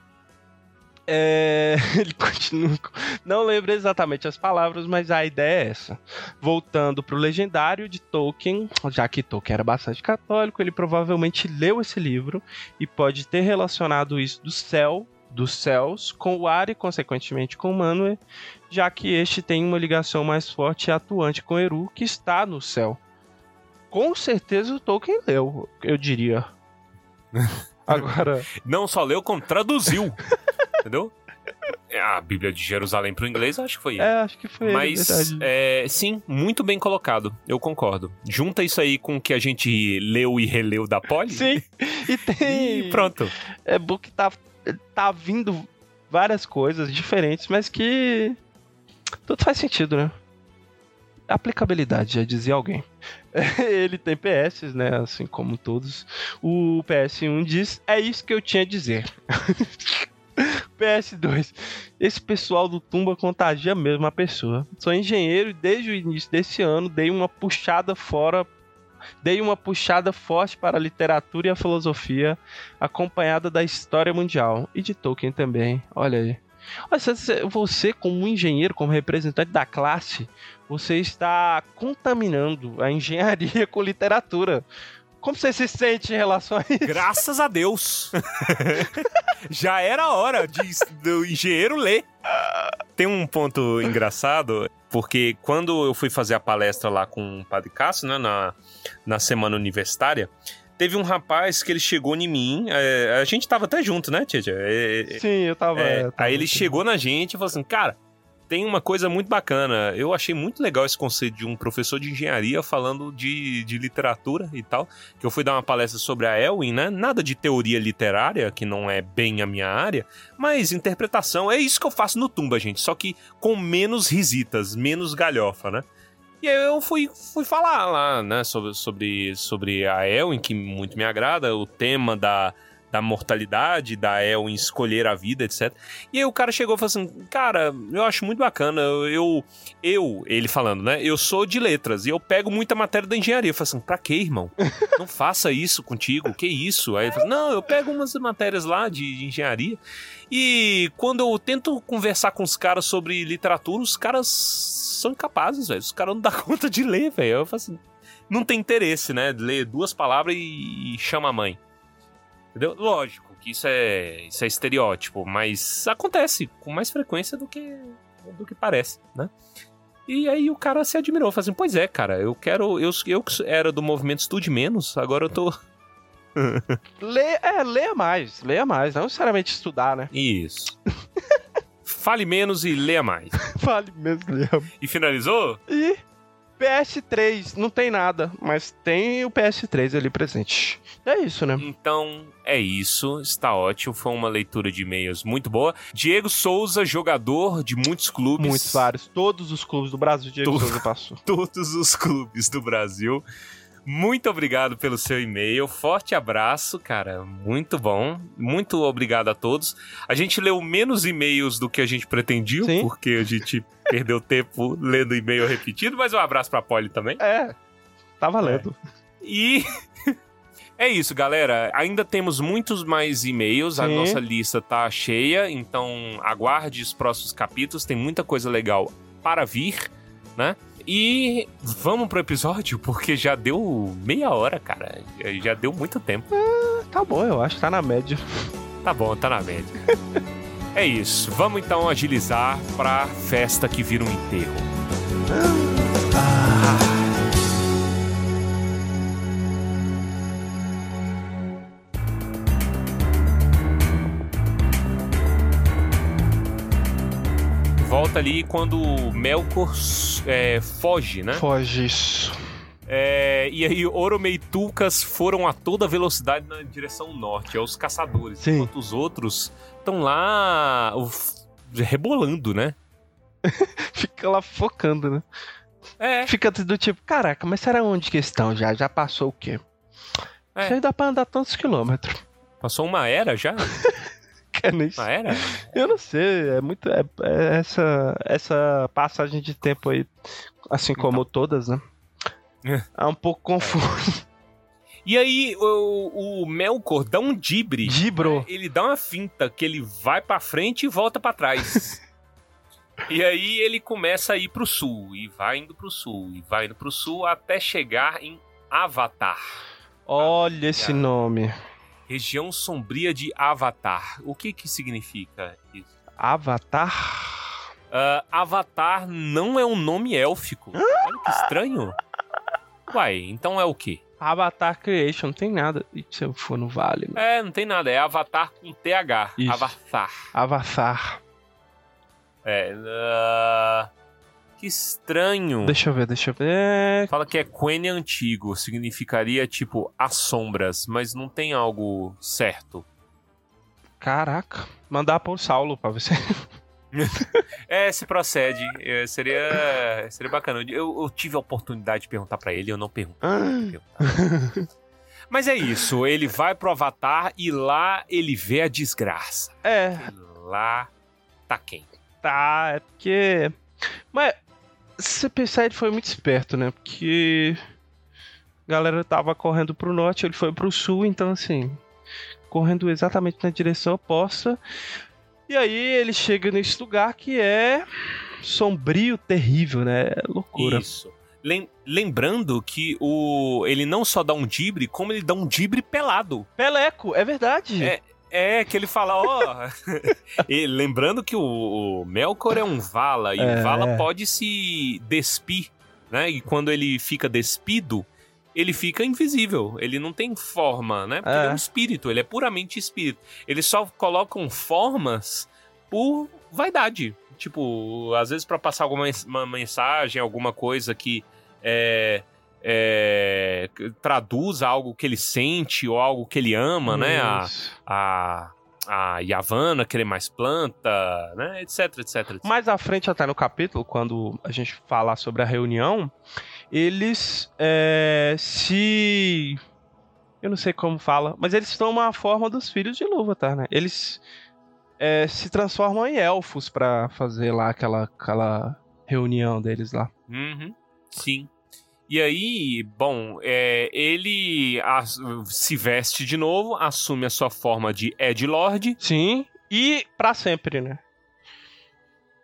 [SPEAKER 1] É, ele continua. Não lembro exatamente as palavras, mas a ideia é essa. Voltando para o legendário de Tolkien, já que Tolkien era bastante católico, ele provavelmente leu esse livro e pode ter relacionado isso do céu, dos céus, com o ar e, consequentemente, com Manwë, já que este tem uma ligação mais forte e atuante com Eru, que está no céu. Com certeza o Tolkien leu, eu diria. Agora.
[SPEAKER 2] Não só leu, como traduziu. Entendeu? A Bíblia de Jerusalém pro inglês, acho que foi ele.
[SPEAKER 1] É, acho que foi
[SPEAKER 2] Mas,
[SPEAKER 1] ele,
[SPEAKER 2] é, sim, muito bem colocado. Eu concordo. Junta isso aí com o que a gente leu e releu da Polly.
[SPEAKER 1] Sim, e tem...
[SPEAKER 2] E pronto.
[SPEAKER 1] É bom que tá, tá vindo várias coisas diferentes, mas que tudo faz sentido, né? Aplicabilidade, já dizia alguém. Ele tem PS, né? Assim como todos. O PS1 diz: É isso que eu tinha a dizer. PS2. Esse pessoal do Tumba contagia mesmo a pessoa. Sou engenheiro e desde o início desse ano dei uma puxada fora. Dei uma puxada forte para a literatura e a filosofia, acompanhada da história mundial. E de Tolkien também. Olha aí. Você, como engenheiro, como representante da classe, você está contaminando a engenharia com literatura. Como você se sente em relação a isso?
[SPEAKER 2] Graças a Deus. Já era a hora de, do engenheiro ler. Tem um ponto engraçado, porque quando eu fui fazer a palestra lá com o Padre Cássio, né, na, na semana universitária, teve um rapaz que ele chegou em mim, é, a gente tava até junto, né, Tia? Tia? É, é,
[SPEAKER 1] Sim, eu tava.
[SPEAKER 2] é,
[SPEAKER 1] eu tava
[SPEAKER 2] aí ele chegou na gente e falou assim, cara, tem uma coisa muito bacana. Eu achei muito legal esse conceito de um professor de engenharia falando de, de literatura e tal. Que eu fui dar uma palestra sobre a Elwin, né? Nada de teoria literária, que não é bem a minha área, mas interpretação. É isso que eu faço no Tumba, gente. Só que com menos risitas, menos galhofa, né? E aí eu fui, fui falar lá, né, sobre, sobre, sobre a Elwin, que muito me agrada, o tema da, da mortalidade, da Elwin escolher a vida, etc. E aí o cara chegou e falou assim, cara, eu acho muito bacana, eu, eu, ele falando, né, eu sou de letras e eu pego muita matéria da engenharia. Eu falei assim, pra quê, irmão? Não faça isso contigo, que isso? Aí ele falou, não, eu pego umas matérias lá de, de engenharia e quando eu tento conversar com os caras sobre literatura, os caras são incapazes, velho. Os caras não dão conta de ler, velho. Eu falo assim, não tem interesse, né? Ler duas palavras e chama a mãe. Entendeu? Lógico que isso é, isso é estereótipo, mas acontece com mais frequência do que, do que parece, né? E aí o cara se admirou, falou assim, pois é, cara, eu quero. Eu, eu que era do movimento Estude Menos, agora eu tô.
[SPEAKER 1] Lê, é, leia mais, leia mais. Não necessariamente estudar, né?
[SPEAKER 2] Isso. Fale menos e leia mais.
[SPEAKER 1] Vale mesmo, leia.
[SPEAKER 2] E finalizou?
[SPEAKER 1] E PS3, não tem nada, mas tem o PS3 ali presente. É isso, né?
[SPEAKER 2] Então é isso, está ótimo. Foi uma leitura de e-mails muito boa. Diego Souza, jogador de muitos clubes.
[SPEAKER 1] Muitos vários. Todos os clubes do Brasil, Diego. Souza passou.
[SPEAKER 2] Todos os clubes do Brasil. Muito obrigado pelo seu e-mail. Forte abraço, cara. Muito bom. Muito obrigado a todos. A gente leu menos e-mails do que a gente pretendia,
[SPEAKER 1] Sim.
[SPEAKER 2] porque a gente perdeu tempo lendo e-mail repetido, mas um abraço pra Polly também.
[SPEAKER 1] É, tá valendo.
[SPEAKER 2] E é isso, galera. Ainda temos muitos mais e-mails. A nossa lista tá cheia, então aguarde os próximos capítulos. Tem muita coisa legal para vir, né? E vamos pro episódio, porque já deu meia hora, cara. Já- deu muito tempo.
[SPEAKER 1] Tá bom, eu acho que tá na média.
[SPEAKER 2] Tá bom, tá na média. É isso. Vamos então agilizar pra festa que vira um enterro. Volta ali quando o Melkor é, foge, né?
[SPEAKER 1] Foge isso.
[SPEAKER 2] É, e aí Oromei e Tulkas foram a toda velocidade na direção norte, é os caçadores.
[SPEAKER 1] Sim.
[SPEAKER 2] Enquanto os outros estão lá uf, rebolando, né?
[SPEAKER 1] Fica lá focando, né?
[SPEAKER 2] É,
[SPEAKER 1] Fica do tipo, caraca, mas será onde que estão já? Já passou o quê?
[SPEAKER 2] É.
[SPEAKER 1] Isso aí dá pra andar tantos quilômetros.
[SPEAKER 2] passou uma era já?
[SPEAKER 1] Nem isso.
[SPEAKER 2] Uma era?
[SPEAKER 1] Eu não sei, é muito. É, é essa, essa passagem de tempo aí, assim como todas, né?
[SPEAKER 2] É.
[SPEAKER 1] É um pouco confuso.
[SPEAKER 2] E aí o, o Melkor dá um dibre.
[SPEAKER 1] Dibro.
[SPEAKER 2] né? Ele dá uma finta que ele vai pra frente e volta pra trás. e aí ele começa a ir pro sul, e vai indo pro sul, e vai indo pro sul até chegar em Avatar.
[SPEAKER 1] Olha esse nome.
[SPEAKER 2] Região sombria de Avatar. O que que significa isso?
[SPEAKER 1] Avatar.
[SPEAKER 2] Ah, Avatar não é um nome élfico. Olha que estranho. Uai, então é o quê?
[SPEAKER 1] Avatar Creation, não tem nada. E se eu for no vale? Né?
[SPEAKER 2] É, não tem nada. É Avatar com TH.
[SPEAKER 1] Isso.
[SPEAKER 2] Avatar.
[SPEAKER 1] Avatar.
[SPEAKER 2] É. Uh, que estranho.
[SPEAKER 1] Deixa eu ver, deixa eu ver.
[SPEAKER 2] Fala que é Quenya antigo, significaria tipo as sombras, mas não tem algo certo.
[SPEAKER 1] Caraca, mandar pro Saulo pra você.
[SPEAKER 2] é, se procede. É, seria, seria bacana. Eu, eu, tive a oportunidade de perguntar para ele, eu não pergunto. Mas é isso, ele vai pro Avatar e lá ele vê a desgraça.
[SPEAKER 1] É.
[SPEAKER 2] E lá tá quem?
[SPEAKER 1] Tá, é porque. Mas se pensar, ele foi muito esperto, né? Porque a galera tava correndo pro norte, ele foi pro sul, então assim, correndo exatamente na direção oposta. E aí ele chega nesse lugar que é sombrio, terrível, né? É loucura.
[SPEAKER 2] Isso. Lembrando que o ele não só dá um dibre, como ele dá um dibre pelado.
[SPEAKER 1] Peleco, é verdade.
[SPEAKER 2] É, é, que ele fala, ó. lembrando que o, o, Melkor é um Vala, e é. o Vala pode se despir, né? E quando ele fica despido, ele fica invisível. Ele não tem forma, né? Porque é. ele é um espírito, ele é puramente espírito. Eles só colocam formas por vaidade. Tipo, às vezes para passar alguma mensagem, alguma coisa que é, é, traduz algo que ele sente ou algo que ele ama, né? A, a, a Yavanna querer mais planta, né? Etc, etc, etc.
[SPEAKER 1] Mais à frente, até no capítulo, quando a gente falar sobre a reunião, eles é, se. Eu não sei como fala, mas eles tomam a forma dos filhos de Lúvatar, né? Eles é, se transformam em elfos para fazer lá aquela, aquela reunião deles lá.
[SPEAKER 2] Uhum, sim. E aí, bom, é, ele se veste de novo, assume a sua forma de Ed Lord.
[SPEAKER 1] Sim, e para sempre, né?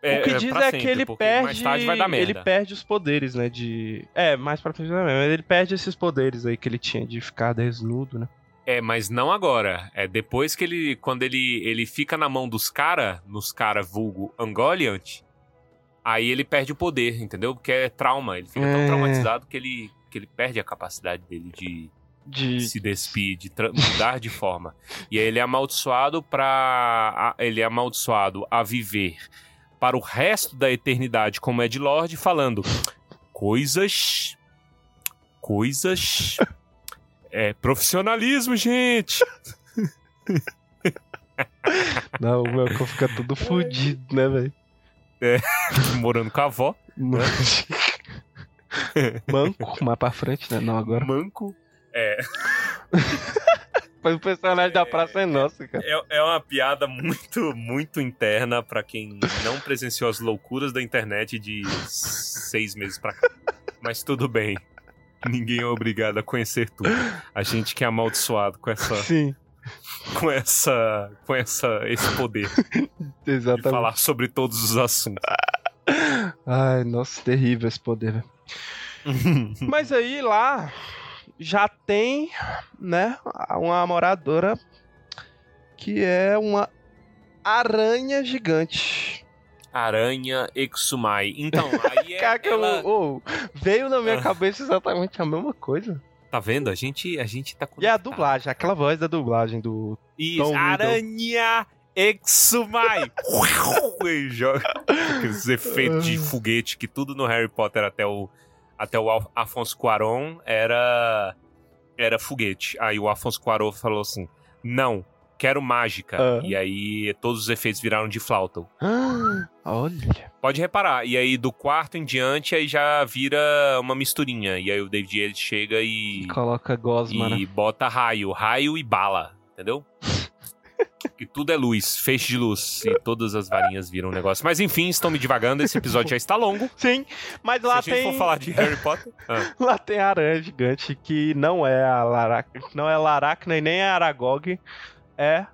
[SPEAKER 1] É, o que é diz é, sempre, que ele perde. Ele perde os poderes, né? De. É, mais pra frente mas ele perde esses poderes aí que ele tinha de ficar desnudo, né?
[SPEAKER 2] É, mas não agora. É depois que ele. Quando ele, ele fica na mão dos cara, nos cara vulgo Angoliant, Aí ele perde o poder, entendeu? Porque é trauma. Ele fica é... tão traumatizado que ele, que ele perde a capacidade dele de, de... se despir, de mudar de forma. E aí ele é amaldiçoado para ele é amaldiçoado a viver para o resto da eternidade como Ed Lord, falando coisas coisas é profissionalismo, gente.
[SPEAKER 1] Não, o meu fica tudo fodido, né, velho?
[SPEAKER 2] É, morando com a avó. Né?
[SPEAKER 1] Manco, mais pra frente, né? Não agora.
[SPEAKER 2] Manco. É.
[SPEAKER 1] Mas o personagem da praça é nosso, cara.
[SPEAKER 2] É, é uma piada muito, muito interna para quem não presenciou as loucuras da internet de seis meses pra cá. Mas tudo bem. Ninguém é obrigado a conhecer tudo. A gente que é amaldiçoado com essa.
[SPEAKER 1] Sim
[SPEAKER 2] com essa com essa esse poder
[SPEAKER 1] Exatamente. de
[SPEAKER 2] falar sobre todos os assuntos.
[SPEAKER 1] Ai, nossa, terrível esse poder. Mas aí lá já tem, né, uma moradora que é uma aranha gigante.
[SPEAKER 2] Aranha Exumai. Então, aí é. Ela...
[SPEAKER 1] oh, veio na minha cabeça exatamente a mesma coisa.
[SPEAKER 2] Tá vendo? A gente, a gente tá
[SPEAKER 1] E a dublagem, aquela voz da dublagem do.
[SPEAKER 2] Isso, Tom Aranha Exumai! e joga aqueles efeitos de foguete que tudo no Harry Potter até o, até o Afonso Cuarón era, era foguete. Aí o Afonso Cuarón falou assim: não, quero mágica. Ah. E aí todos os efeitos viraram de flauta.
[SPEAKER 1] Ah, olha.
[SPEAKER 2] Pode reparar. E aí do quarto em diante aí já vira uma misturinha. E aí o David ele chega e.
[SPEAKER 1] Coloca gosma.
[SPEAKER 2] E né? bota raio. Raio e bala. Entendeu? que tudo é luz, feixe de luz. E todas as varinhas viram um negócio. Mas enfim, estão me divagando. Esse episódio já está longo.
[SPEAKER 1] Sim, mas lá
[SPEAKER 2] Se
[SPEAKER 1] a gente
[SPEAKER 2] tem... for falar de Harry Potter.
[SPEAKER 1] Ah. Lá tem a aranha gigante que não é a Laracna, não é a Laracna e nem a Aragog é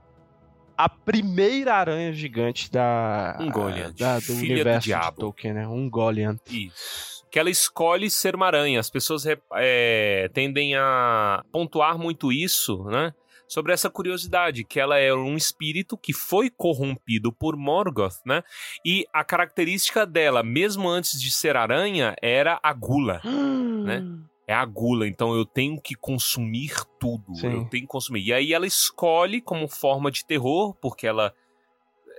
[SPEAKER 1] a primeira aranha gigante da,
[SPEAKER 2] Ungoliant,
[SPEAKER 1] da do universo do de Tolkien, né? Ungoliant.
[SPEAKER 2] Isso. Que ela escolhe ser uma aranha. As pessoas é, tendem a pontuar muito isso, né? Sobre essa curiosidade, que ela é um espírito que foi corrompido por Morgoth, né? E a característica dela, mesmo antes de ser aranha, era a gula, né? É a gula, então eu tenho que consumir tudo, Sim. eu tenho que consumir. E aí ela escolhe como forma de terror, porque ela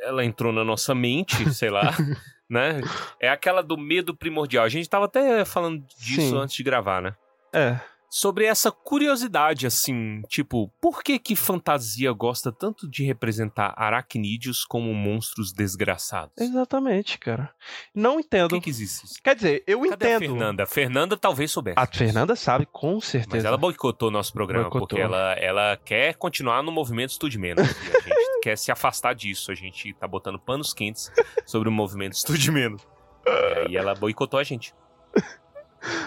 [SPEAKER 2] ela entrou na nossa mente, sei lá, né? É aquela do medo primordial. A gente tava até falando disso
[SPEAKER 1] Sim.
[SPEAKER 2] antes de gravar, né?
[SPEAKER 1] É.
[SPEAKER 2] Sobre essa curiosidade, assim, tipo, por que que fantasia gosta tanto de representar aracnídeos como monstros desgraçados?
[SPEAKER 1] Exatamente, cara. Não
[SPEAKER 2] Por
[SPEAKER 1] entendo.
[SPEAKER 2] que que existe isso?
[SPEAKER 1] Quer dizer, eu
[SPEAKER 2] Cadê a
[SPEAKER 1] entendo.
[SPEAKER 2] Fernanda? A Fernanda talvez soubesse.
[SPEAKER 1] A Fernanda sabe, com certeza.
[SPEAKER 2] Mas ela boicotou nosso programa,
[SPEAKER 1] Boicotou.
[SPEAKER 2] porque ela, ela quer continuar no movimento Estude Menos. e a gente quer se afastar disso. A gente tá botando panos quentes sobre o movimento Estude Menos. E ela boicotou a gente.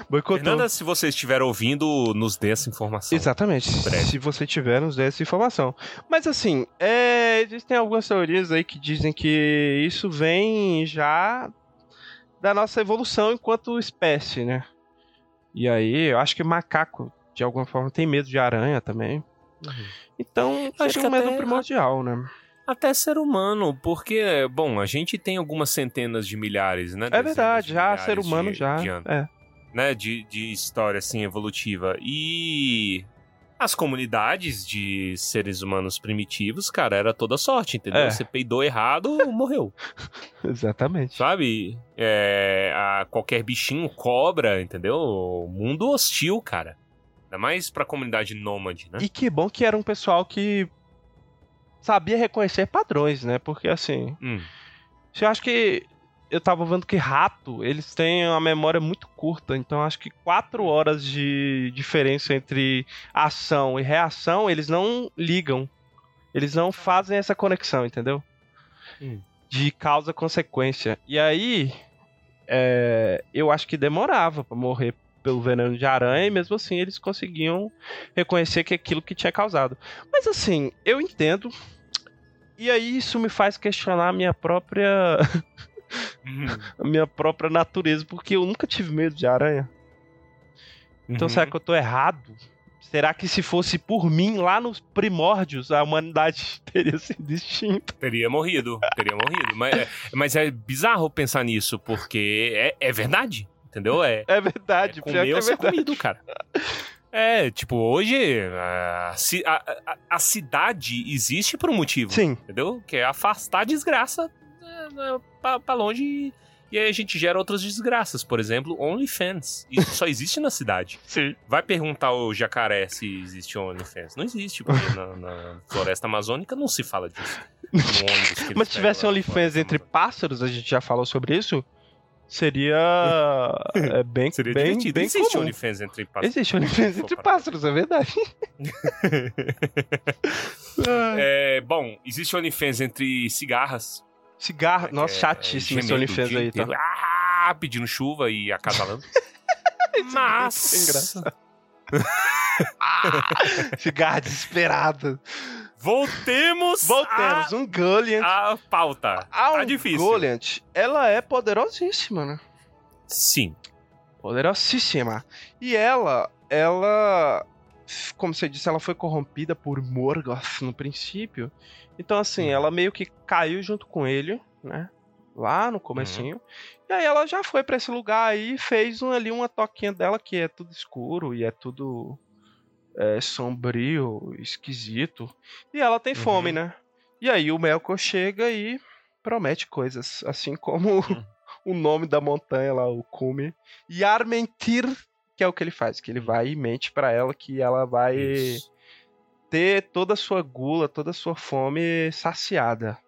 [SPEAKER 1] Boicotou.
[SPEAKER 2] Fernanda, se você estiver ouvindo, nos dê essa informação.
[SPEAKER 1] Exatamente.
[SPEAKER 2] breve.
[SPEAKER 1] Se você tiver, nos dê essa informação. Mas assim, é, existem algumas teorias aí que dizem que isso vem já da nossa evolução enquanto espécie, né? E aí, eu acho que macaco, de alguma forma, tem medo de aranha também.
[SPEAKER 2] Uhum.
[SPEAKER 1] Então,
[SPEAKER 2] Acho que
[SPEAKER 1] um medo primordial, né?
[SPEAKER 2] Até ser humano, porque, bom, a gente tem algumas centenas de milhares, né?
[SPEAKER 1] É verdade,
[SPEAKER 2] de
[SPEAKER 1] já
[SPEAKER 2] milhares
[SPEAKER 1] ser humano
[SPEAKER 2] de-
[SPEAKER 1] já.
[SPEAKER 2] de.
[SPEAKER 1] É.
[SPEAKER 2] né, de, de história assim evolutiva. E as comunidades de seres humanos primitivos, cara, era toda sorte, entendeu?
[SPEAKER 1] É.
[SPEAKER 2] Você peidou errado, morreu,
[SPEAKER 1] Exatamente.
[SPEAKER 2] sabe? É, a qualquer bichinho, cobra, entendeu? Mundo hostil, cara. Ainda mais pra comunidade nômade, né?
[SPEAKER 1] E que bom que era um pessoal que sabia reconhecer padrões, né? Porque assim,
[SPEAKER 2] Hum,
[SPEAKER 1] eu acho que eu tava vendo que rato, eles têm uma memória muito curta, então acho que quatro horas de diferença entre ação e reação, eles não ligam. Eles não fazem essa conexão, entendeu?
[SPEAKER 2] Hum.
[SPEAKER 1] De causa-consequência. E aí, é, eu acho que demorava pra morrer pelo veneno de aranha, e mesmo assim eles conseguiam reconhecer que aquilo que tinha causado. Mas assim, eu entendo. E aí isso me faz questionar a minha própria
[SPEAKER 2] Uhum.
[SPEAKER 1] a minha própria natureza, porque eu nunca tive medo de aranha. Então
[SPEAKER 2] Uhum.
[SPEAKER 1] será que eu tô errado? Será que se fosse por mim, lá nos primórdios, a humanidade teria sido extinta?
[SPEAKER 2] Teria morrido, teria morrido. Mas é, mas é bizarro pensar nisso, porque é, é verdade, entendeu? É,
[SPEAKER 1] É verdade,
[SPEAKER 2] É comer ou
[SPEAKER 1] é
[SPEAKER 2] ser
[SPEAKER 1] verdade.
[SPEAKER 2] comido, cara. É, tipo, hoje a, a- a- a cidade existe por um motivo,
[SPEAKER 1] Sim,
[SPEAKER 2] entendeu? Que é afastar a desgraça é, é, pra, pra longe e, e aí a gente gera outras desgraças. Por exemplo, OnlyFans. Isso só existe na cidade.
[SPEAKER 1] sim.
[SPEAKER 2] Vai perguntar ao jacaré se existe OnlyFans. Não existe, porque na, na floresta amazônica não se fala disso.
[SPEAKER 1] Mas se tivesse OnlyFans entre pássaros, a gente já falou sobre isso, seria é, bem,
[SPEAKER 2] Seria
[SPEAKER 1] bem,
[SPEAKER 2] divertido.
[SPEAKER 1] bem
[SPEAKER 2] existe
[SPEAKER 1] comum.
[SPEAKER 2] OnlyFans entre pássaros.
[SPEAKER 1] Existe OnlyFans entre pássaros, é verdade.
[SPEAKER 2] É, bom, existe OnlyFans entre cigarras.
[SPEAKER 1] Cigarro, nossa,
[SPEAKER 2] É,
[SPEAKER 1] chatíssimo esse OnlyFans aí, tá?
[SPEAKER 2] Ah, pedindo chuva e acasalando. Mas.
[SPEAKER 1] Cigarro desesperado.
[SPEAKER 2] Voltemos,
[SPEAKER 1] Voltemos, um Gulliant.
[SPEAKER 2] à pauta.
[SPEAKER 1] A
[SPEAKER 2] tá difícil.
[SPEAKER 1] Goliant, ela é poderosíssima, né?
[SPEAKER 2] Sim.
[SPEAKER 1] Poderosíssima. E ela, ela, como você disse, ela foi corrompida por Morgoth no princípio. Então, assim,
[SPEAKER 2] Uhum.
[SPEAKER 1] ela meio que caiu junto com ele, né? Lá no comecinho. E aí ela já foi pra esse lugar aí e fez um, ali uma toquinha dela que é tudo escuro e é tudo é, sombrio, esquisito. E ela tem
[SPEAKER 2] Uhum.
[SPEAKER 1] fome, né? E aí o Melkor chega e promete coisas, assim como
[SPEAKER 2] Hum.
[SPEAKER 1] o nome da montanha lá, o cume. E Armentir, que é o que ele faz, que ele vai e mente pra ela que ela vai
[SPEAKER 2] Isso.
[SPEAKER 1] Ter toda a sua gula, toda a sua fome saciada.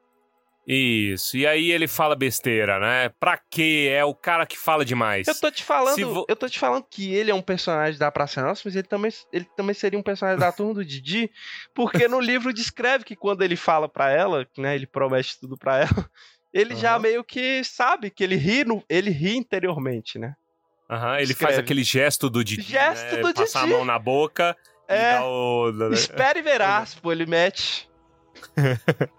[SPEAKER 2] Isso. E aí ele fala besteira, né? Pra quê? É o cara que fala demais.
[SPEAKER 1] Eu tô te falando,
[SPEAKER 2] vo-
[SPEAKER 1] eu tô te falando que ele é um personagem da Praça Nossa, mas ele também, ele também seria um personagem da turma do Didi, porque no livro descreve que quando ele fala pra ela, né, ele promete tudo pra ela, ele já
[SPEAKER 2] Aham.
[SPEAKER 1] meio que sabe que ele ri, no, ele ri interiormente, né?
[SPEAKER 2] Aham, ele
[SPEAKER 1] Escreve.
[SPEAKER 2] faz aquele gesto do Didi,
[SPEAKER 1] Gesto
[SPEAKER 2] né?
[SPEAKER 1] do
[SPEAKER 2] Passar
[SPEAKER 1] Didi.
[SPEAKER 2] a mão na boca
[SPEAKER 1] É.
[SPEAKER 2] dar o...
[SPEAKER 1] Espere e verás, pô, ele mete.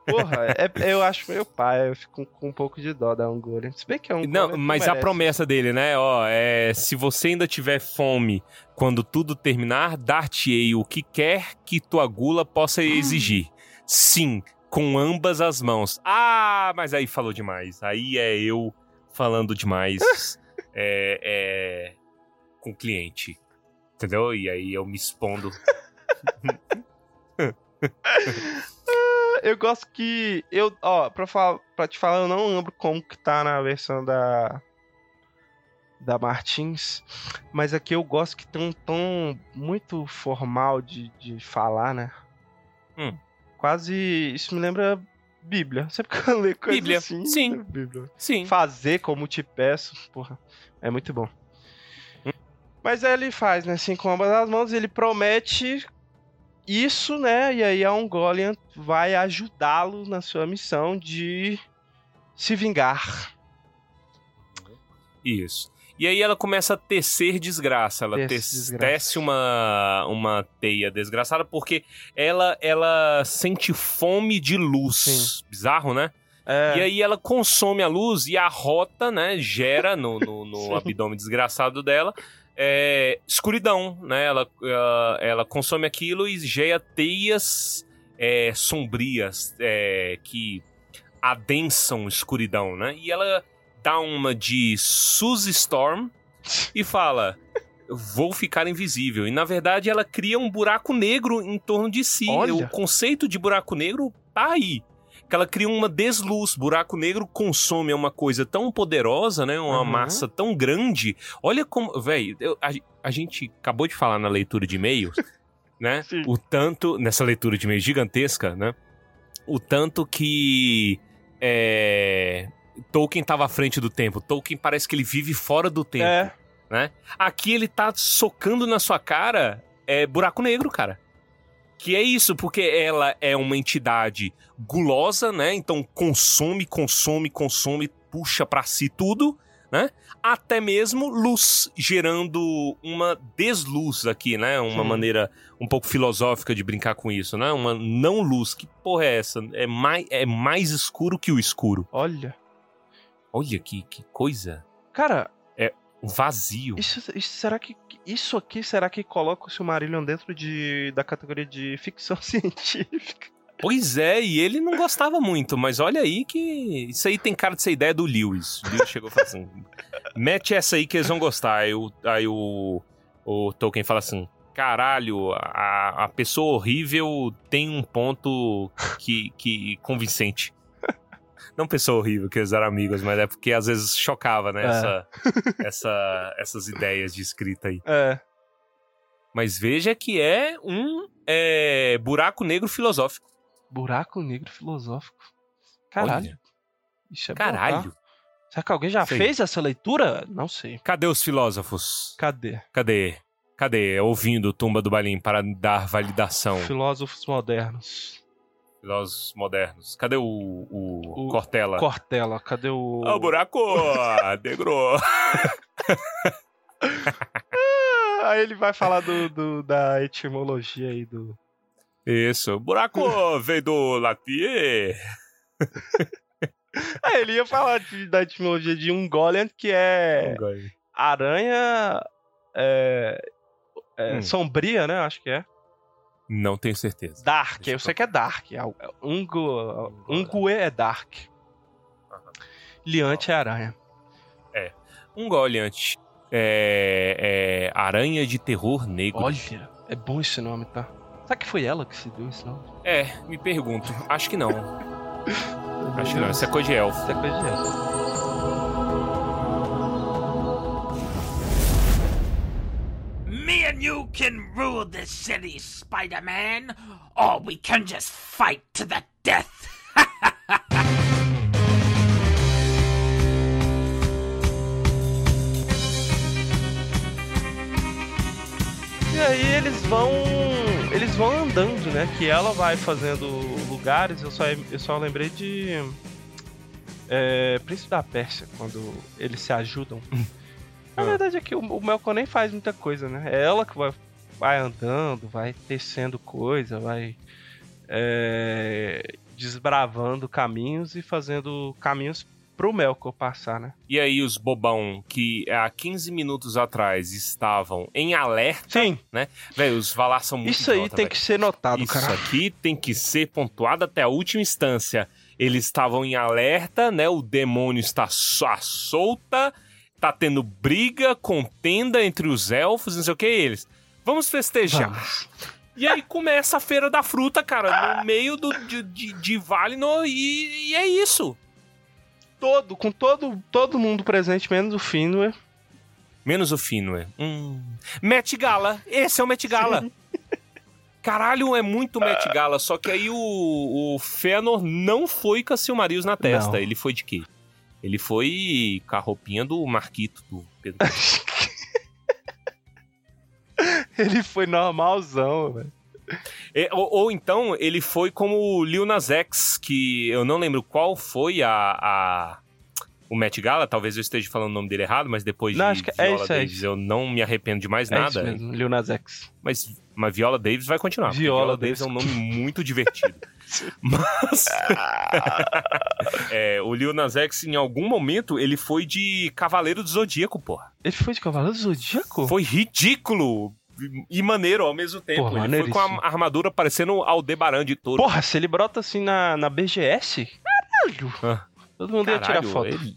[SPEAKER 1] Porra, é- eu acho meu pai, eu fico com um pouco de dó da Ungoliant. Se bem que é um
[SPEAKER 2] Não, mas a promessa dele, né? Ó, é, se você ainda tiver fome quando tudo terminar, dar-te-ei o que quer que tua gula possa exigir. Sim, com ambas as mãos. Ah, mas aí falou demais. Aí é eu falando demais é, é, com o cliente. Entendeu? E aí eu me expondo.
[SPEAKER 1] eu gosto que. Eu, ó, pra, falar, pra te falar, eu não lembro como que tá na versão da. Da Martins. Mas aqui eu gosto que tem um tom muito formal de, de falar, né?
[SPEAKER 2] Hum.
[SPEAKER 1] Quase. Isso me lembra Bíblia. Sempre que eu leio coisa
[SPEAKER 2] Bíblia,
[SPEAKER 1] assim.
[SPEAKER 2] sim.
[SPEAKER 1] Bíblia.
[SPEAKER 2] Sim.
[SPEAKER 1] Fazer como te peço, porra. É muito bom. Mas aí ele faz, né? Assim, com ambas as mãos, ele promete isso, né? E aí a Ungoliant vai ajudá-lo na sua missão de se vingar.
[SPEAKER 2] Isso. E aí ela começa a tecer desgraça. Ela
[SPEAKER 1] Tece desgraça.
[SPEAKER 2] tece uma, uma teia desgraçada porque ela, ela sente fome de luz.
[SPEAKER 1] Sim.
[SPEAKER 2] Bizarro, né?
[SPEAKER 1] É,
[SPEAKER 2] E aí ela consome a luz e a rota, né, gera no, no, no abdômen desgraçado dela é, escuridão, né? Ela, ela, ela consome aquilo e gera teias é, sombrias é, que adensam escuridão, né? E ela dá uma de Suzy Storm e fala... Vou ficar invisível. E na verdade ela cria um buraco negro em torno de si.
[SPEAKER 1] Olha.
[SPEAKER 2] O conceito de buraco negro tá aí que ela cria uma desluz. Buraco negro consome uma coisa tão poderosa, né? Uma
[SPEAKER 1] Uhum.
[SPEAKER 2] massa tão grande. Olha como. Eu- a, a gente acabou de falar na leitura de e-mails, né?
[SPEAKER 1] Sim.
[SPEAKER 2] O tanto. Nessa leitura de e-mails gigantesca, né? O tanto que. É, Tolkien estava à frente do tempo. Tolkien parece que ele vive fora do tempo.
[SPEAKER 1] é,
[SPEAKER 2] Aqui ele tá socando na sua cara é buraco negro, cara. Que é isso, porque ela é uma entidade gulosa, né? Então consome, consome, consome, puxa pra si tudo, né? Até mesmo luz, gerando uma desluz aqui, né? Uma
[SPEAKER 1] Sim.
[SPEAKER 2] maneira um pouco filosófica de brincar com isso, né? Uma não luz. Que porra é essa? É mais, é mais escuro que o escuro.
[SPEAKER 1] olha.
[SPEAKER 2] Olha que, que coisa.
[SPEAKER 1] Cara,
[SPEAKER 2] vazio.
[SPEAKER 1] isso, isso- será que. Isso aqui será que coloca o Silmarillion dentro de, da categoria de ficção científica?
[SPEAKER 2] Pois é, e ele não gostava muito, mas olha aí que isso aí tem cara de ser ideia do Lewis. O Lewis chegou e falou assim: mete essa aí que eles vão gostar. Aí o, aí o, o Tolkien fala assim: caralho, a, a pessoa horrível tem um ponto que, que convincente. Não pessoa horrível, que eles eram amigos, mas é porque às vezes chocava, né?
[SPEAKER 1] É.
[SPEAKER 2] Essa, essa, essas ideias de escrita aí.
[SPEAKER 1] É.
[SPEAKER 2] Mas veja que é um é, buraco negro filosófico.
[SPEAKER 1] Buraco negro filosófico. Caralho. Isso é bom, tá?
[SPEAKER 2] caralho.
[SPEAKER 1] Será que alguém já
[SPEAKER 2] Sei.
[SPEAKER 1] fez essa leitura? Não sei.
[SPEAKER 2] Cadê os filósofos?
[SPEAKER 1] Cadê?
[SPEAKER 2] Cadê? Cadê? Ouvindo Tumba do Balim para dar validação.
[SPEAKER 1] Filósofos modernos.
[SPEAKER 2] Filósofos modernos. Cadê o, o,
[SPEAKER 1] O
[SPEAKER 2] Cortella?
[SPEAKER 1] Cortella, cadê o.
[SPEAKER 2] Ah, o buraco negro.
[SPEAKER 1] Ah, Aí ele vai falar do, do- da etimologia aí do.
[SPEAKER 2] Isso. Buraco veio do latim.
[SPEAKER 1] Ah, ele ia falar de- da etimologia de Ungoliant, que é aranha. É, é,
[SPEAKER 2] Hum.
[SPEAKER 1] Sombria, né? Acho que é.
[SPEAKER 2] Não tenho certeza.
[SPEAKER 1] Dark,
[SPEAKER 2] Deixa eu
[SPEAKER 1] sei que é Dark. É, é Ungu, Ungue é Dark. Liante é aranha.
[SPEAKER 2] Um goliante. É, é aranha de terror negro.
[SPEAKER 1] Olha, é bom esse nome, tá? Será que foi ela que se deu esse nome?
[SPEAKER 2] É, me pergunto. Acho que não. Acho que não. Isso é coisa de elfo.
[SPEAKER 1] Isso é coisa de ela.
[SPEAKER 4] You can rule this city, Spider Man, or we can just fight to the death.
[SPEAKER 1] E aí eles vão. Eles vão andando, né? Que ela vai fazendo lugares. Eu só, eu só lembrei de. É, Príncipe da Pérsia, quando eles se ajudam. Na
[SPEAKER 2] Ah.
[SPEAKER 1] verdade é que o, o Melkor nem faz muita coisa, né? É ela que vai, vai andando, vai tecendo coisa, vai é, desbravando caminhos e fazendo caminhos pro Melkor passar, né?
[SPEAKER 2] E aí os bobão que há 15 minutos atrás estavam em alerta,
[SPEAKER 1] Sim,
[SPEAKER 2] velho, os Valar são muito
[SPEAKER 1] isso aí
[SPEAKER 2] idiota,
[SPEAKER 1] tem
[SPEAKER 2] velho.
[SPEAKER 1] que ser notado,
[SPEAKER 2] Isso
[SPEAKER 1] cara.
[SPEAKER 2] aqui tem que ser pontuado até a última instância. Eles estavam em alerta, né? O demônio está à solta, tá tendo briga, contenda entre os elfos, não sei o que eles. Vamos festejar.
[SPEAKER 1] Vamos.
[SPEAKER 2] E aí começa a feira da fruta, cara, no meio do, de, de, de Valinor e, e é isso.
[SPEAKER 1] Todo, com todo, todo mundo presente, menos o Finwë.
[SPEAKER 2] Menos o Finwë. Hum. Met Gala. Esse é o Met Gala. Caralho, é muito Met Gala. Só que aí o, o Fëanor não foi com a Silmarils na testa.
[SPEAKER 1] Não.
[SPEAKER 2] Ele foi de quê? Ele foi com a roupinha do Marquito, do Pedro.
[SPEAKER 1] Ele foi normalzão, velho.
[SPEAKER 2] É, ou, ou então ele foi como o Lil Nas X, que eu não lembro qual foi a, a- o Met Gala, talvez eu esteja falando o nome dele errado, mas depois
[SPEAKER 1] Não,
[SPEAKER 2] de
[SPEAKER 1] acho que é
[SPEAKER 2] Viola
[SPEAKER 1] isso, é
[SPEAKER 2] Davis
[SPEAKER 1] isso.
[SPEAKER 2] eu não me arrependo de mais
[SPEAKER 1] É
[SPEAKER 2] nada.
[SPEAKER 1] isso mesmo, Lil Nas X.
[SPEAKER 2] Mas, mas Viola Davis vai continuar.
[SPEAKER 1] Viola
[SPEAKER 2] Viola Davis é um nome muito divertido. mas é, o Lil Nas X, em algum momento, ele foi de Cavaleiro do Zodíaco, porra.
[SPEAKER 1] Ele foi de Cavaleiro do Zodíaco?
[SPEAKER 2] Foi ridículo e maneiro ao mesmo tempo.
[SPEAKER 1] Porra,
[SPEAKER 2] ele foi com a armadura parecendo Aldebaran de touro.
[SPEAKER 1] Porra, se ele brota assim na, na BGS, caralho.
[SPEAKER 2] Ah.
[SPEAKER 1] Todo mundo ia tirar
[SPEAKER 2] Caralho,
[SPEAKER 1] foto.
[SPEAKER 2] ele-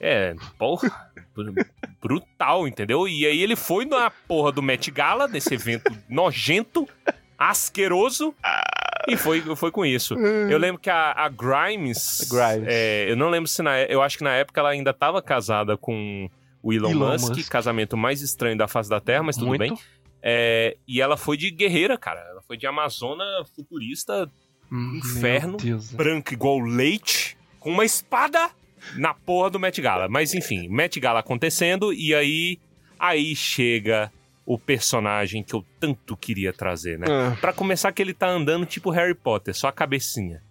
[SPEAKER 2] É, porra. br- brutal, entendeu? E aí ele foi na porra do Met Gala, desse evento nojento, asqueroso, e foi, foi com isso. Eu lembro que a, a Grimes.
[SPEAKER 1] Grimes.
[SPEAKER 2] é, eu não lembro se na é- Eu acho que na época ela ainda estava casada com o Elon,
[SPEAKER 1] Elon
[SPEAKER 2] Musk,
[SPEAKER 1] Musk.
[SPEAKER 2] casamento mais estranho da face da Terra, mas tudo
[SPEAKER 1] Muito.
[SPEAKER 2] bem. É, e ela foi de guerreira, cara. Ela foi de Amazona futurista,
[SPEAKER 1] Hum,
[SPEAKER 2] Inferno. Branca igual leite, com uma espada na porra do Met Gala. Mas enfim, Met Gala acontecendo e aí aí chega o personagem que eu tanto queria trazer, né?
[SPEAKER 1] Ah,
[SPEAKER 2] Pra começar que ele tá andando tipo Harry Potter, só a cabecinha,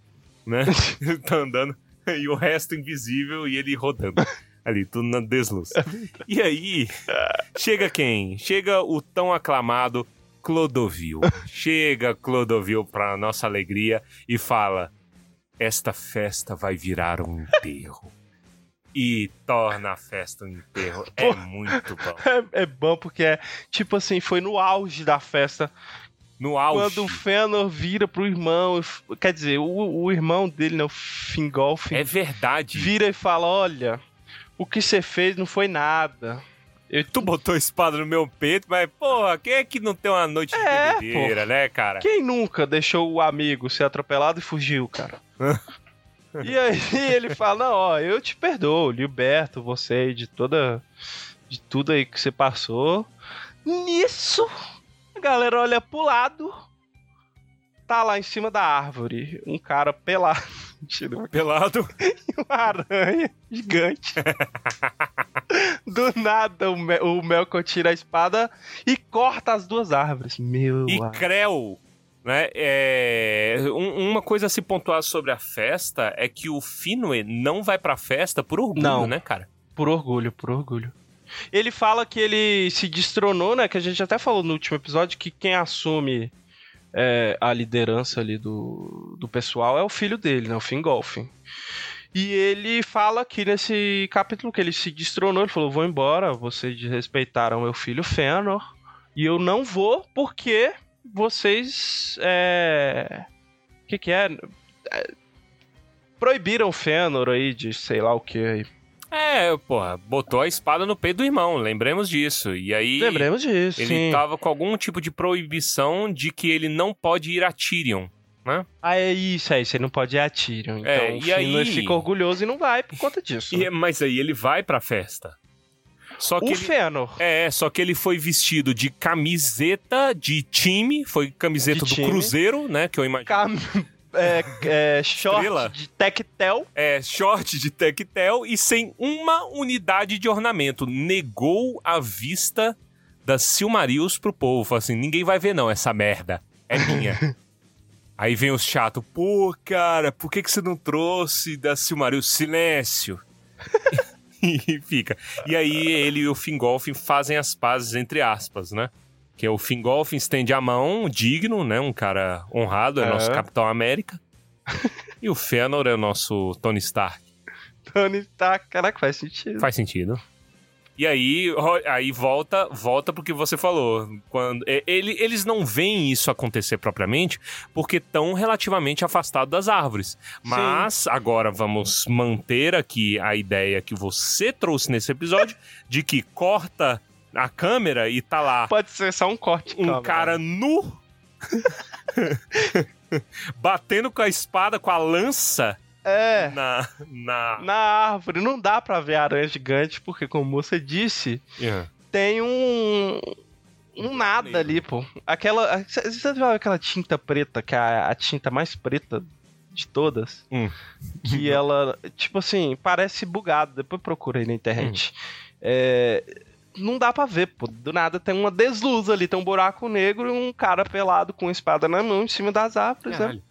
[SPEAKER 2] né? ele tá andando e o resto invisível e ele rodando. Ali, tudo na desluz. E aí, chega quem? Chega o tão aclamado Clodovil. Chega Clodovil pra nossa alegria e fala: Esta festa vai virar um enterro. E torna a festa um enterro. É muito bom.
[SPEAKER 1] é, é bom porque é tipo assim, foi no auge da festa.
[SPEAKER 2] No auge.
[SPEAKER 1] Quando o Fëanor vira pro irmão, quer dizer, o, o irmão dele, né, o Fingolfin,
[SPEAKER 2] É verdade.
[SPEAKER 1] vira e fala: Olha, o que você fez não foi nada. Eu,
[SPEAKER 2] Tu botou espada no meu peito, mas, porra, quem é que não tem uma noite de
[SPEAKER 1] É,
[SPEAKER 2] bebedeira, né, cara?
[SPEAKER 1] Quem nunca deixou o amigo ser atropelado e fugiu, cara? e aí ele fala, não, ó, eu te perdoo, liberto você de toda. de tudo aí que você passou. Nisso, a galera olha pro lado. Tá lá em cima da árvore, um cara pelado. Mentira,
[SPEAKER 2] Pelado.
[SPEAKER 1] uma aranha gigante. Do nada, o, Mel, o Melkor tira a espada e corta as duas árvores. Meu
[SPEAKER 2] E
[SPEAKER 1] ar-
[SPEAKER 2] Creu, né? É... um- uma coisa a se pontuar sobre a festa é que o Finwë não vai pra festa por orgulho,
[SPEAKER 1] Não.
[SPEAKER 2] né, cara?
[SPEAKER 1] Por orgulho, por orgulho. Ele fala que ele se destronou, né? Que a gente até falou no último episódio que quem assume é, a liderança ali do, do pessoal é o filho dele, né? O Fingolfin. E ele fala aqui nesse capítulo que ele se destronou. Ele falou: Vou embora, vocês desrespeitaram meu filho Fëanor. E eu não vou porque vocês. É. Que, que é? É, Proibiram Fëanor aí de sei lá o que aí.
[SPEAKER 2] É, porra, botou a espada no peito do irmão, lembremos disso. E aí
[SPEAKER 1] Lembremos disso,
[SPEAKER 2] ele
[SPEAKER 1] sim.
[SPEAKER 2] tava com algum tipo de proibição de que ele não pode ir a Tyrion.
[SPEAKER 1] Ah, é isso, é isso. Ele não pode ir a Tyrion. Então
[SPEAKER 2] É,
[SPEAKER 1] o
[SPEAKER 2] e
[SPEAKER 1] Finwë
[SPEAKER 2] aí-
[SPEAKER 1] fica orgulhoso e não vai por conta disso.
[SPEAKER 2] E- mas aí ele vai pra festa. Só que
[SPEAKER 1] o
[SPEAKER 2] ele...
[SPEAKER 1] Fëanor.
[SPEAKER 2] É, só que ele foi vestido de camiseta de time, foi camiseta
[SPEAKER 1] De
[SPEAKER 2] do
[SPEAKER 1] time.
[SPEAKER 2] Cruzeiro, né? Que eu imagino.
[SPEAKER 1] Cam... É, é, short
[SPEAKER 2] Estrela.
[SPEAKER 1] de tectel.
[SPEAKER 2] É, short de tectel e sem uma unidade de ornamento. Negou a vista das Silmarils pro povo. Falou assim: ninguém vai ver, não, essa merda. É minha. Aí vem os chato, pô, cara, por que, que você não trouxe da Silmaril? Silêncio. e fica. E aí ele e o Fingolfin fazem as pazes, entre aspas, né? Que é o Fingolfin estende a mão, digno, né? Um cara honrado, é
[SPEAKER 1] É.
[SPEAKER 2] nosso Capitão América. e o Fëanor é o nosso Tony Stark.
[SPEAKER 1] Tony tá. Caraca, faz sentido.
[SPEAKER 2] Faz sentido. E aí, aí volta, volta pro que você falou. Quando ele- eles não veem isso acontecer propriamente porque estão relativamente afastados das árvores. Mas agora vamos manter aqui a ideia que você trouxe nesse episódio de que corta a câmera e tá lá
[SPEAKER 1] Pode ser só um corte.
[SPEAKER 2] um
[SPEAKER 1] calma.
[SPEAKER 2] cara nu Batendo com a espada, com a lança
[SPEAKER 1] É,
[SPEAKER 2] na. na...
[SPEAKER 1] na árvore. Não dá pra ver a aranha gigante, porque, como você disse,
[SPEAKER 2] Yeah.
[SPEAKER 1] tem um. Um nada
[SPEAKER 2] negro.
[SPEAKER 1] ali, pô. Aquela. Você viu aquela tinta preta, que é a, a tinta mais preta de todas?
[SPEAKER 2] Hum.
[SPEAKER 1] Que ela, tipo assim, parece bugado. Depois procurei na internet. É, não dá pra ver, pô. Do nada tem uma desluz ali, tem um buraco negro e um cara pelado com espada na mão em cima das árvores, né?
[SPEAKER 2] Caralho.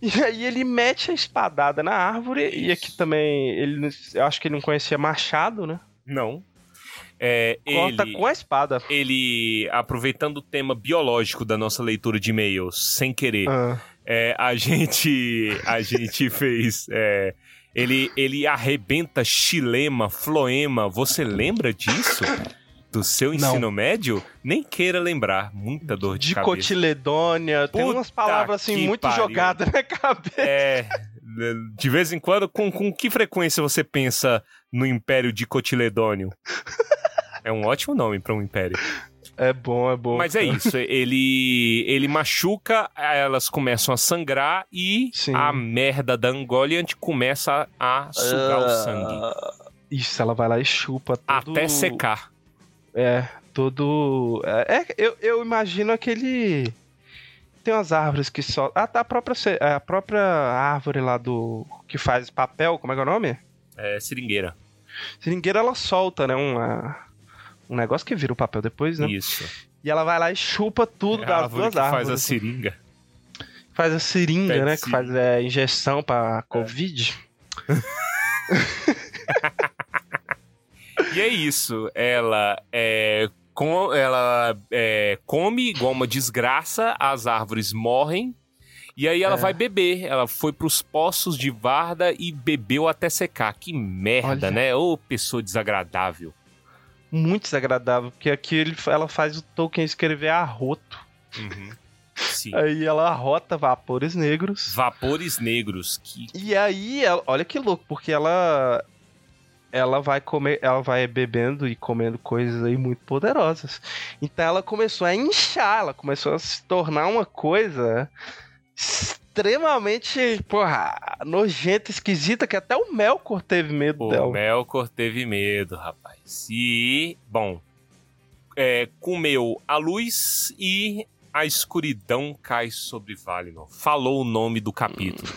[SPEAKER 1] E aí ele mete a espadada na árvore, e aqui também, ele, eu acho que ele não conhecia machado, né?
[SPEAKER 2] Não. É,
[SPEAKER 1] Corta
[SPEAKER 2] ele,
[SPEAKER 1] com a espada.
[SPEAKER 2] ele, aproveitando o tema biológico da nossa leitura de e-mails, sem querer,
[SPEAKER 1] Ah,
[SPEAKER 2] é, a gente a gente fez. é, ele, ele arrebenta xilema, floema. Você lembra disso? Do seu
[SPEAKER 1] Não.
[SPEAKER 2] ensino médio? Nem queira lembrar. Muita dor de,
[SPEAKER 1] de
[SPEAKER 2] cabeça.
[SPEAKER 1] cotiledônia, tem umas palavras assim muito jogadas na cabeça.
[SPEAKER 2] É. De vez em quando, com, com que frequência você pensa no Império de Cotiledônio? É um ótimo nome pra um império.
[SPEAKER 1] É bom, é bom.
[SPEAKER 2] Mas é isso, ele ele machuca, elas começam a sangrar e
[SPEAKER 1] Sim.
[SPEAKER 2] a merda da Angoliant começa a sugar o sangue
[SPEAKER 1] Ah, Isso, ela vai lá e chupa todo...
[SPEAKER 2] até secar.
[SPEAKER 1] É, todo... É, é, eu, eu imagino aquele... Tem umas árvores que só... Ah, tá, a própria, a própria árvore lá do... Que faz papel, como é que é o nome?
[SPEAKER 2] É seringueira.
[SPEAKER 1] Seringueira, ela solta, né? Uma... Um negócio que vira o papel depois, né?
[SPEAKER 2] Isso.
[SPEAKER 1] E ela vai lá e chupa tudo
[SPEAKER 2] É a
[SPEAKER 1] das duas
[SPEAKER 2] que
[SPEAKER 1] árvores.
[SPEAKER 2] faz a seringa.
[SPEAKER 1] Faz a seringa,
[SPEAKER 2] Pede
[SPEAKER 1] né? Que faz é, injeção pra Covid.
[SPEAKER 2] E é isso. Ela é. Com, ela é, come igual uma desgraça, as árvores morrem. E aí ela
[SPEAKER 1] É.
[SPEAKER 2] vai beber. Ela foi pros poços de Varda e bebeu até secar. Que merda,
[SPEAKER 1] Olha.
[SPEAKER 2] né? Ô, pessoa desagradável.
[SPEAKER 1] Muito desagradável, porque aqui ele, ela faz o Tolkien escrever arroto.
[SPEAKER 2] Uhum. Sim.
[SPEAKER 1] Aí ela arrota vapores negros.
[SPEAKER 2] Vapores negros. Que.
[SPEAKER 1] E aí, ela- olha que louco, porque ela ela vai comer, ela vai bebendo e comendo coisas aí muito poderosas. Então ela começou a inchar, ela começou a se tornar uma coisa extremamente, porra, nojenta, esquisita, que até o Melkor teve medo
[SPEAKER 2] O
[SPEAKER 1] dela.
[SPEAKER 2] Melkor teve medo, rapaz. E, bom, é, comeu a luz e a escuridão cai sobre Valinor. Falou o nome do capítulo.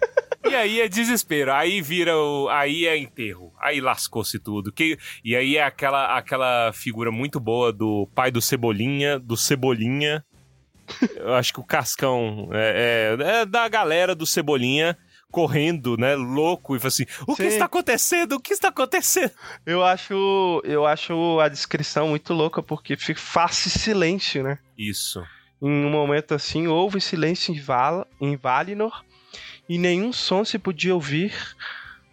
[SPEAKER 2] e aí é desespero. Aí vira o. Aí é enterro. Aí lascou-se tudo. Que, e aí é aquela, aquela figura muito boa do pai do Cebolinha, do Cebolinha. Eu acho que o Cascão é, é- é da galera do Cebolinha correndo, né, louco, e fala assim: O que
[SPEAKER 1] Sim.
[SPEAKER 2] está acontecendo? O que está acontecendo?
[SPEAKER 1] Eu acho, eu acho a descrição muito louca porque faz silêncio, né?
[SPEAKER 2] Isso.
[SPEAKER 1] Em um momento assim, houve silêncio em, Val em Valinor e nenhum som se podia ouvir,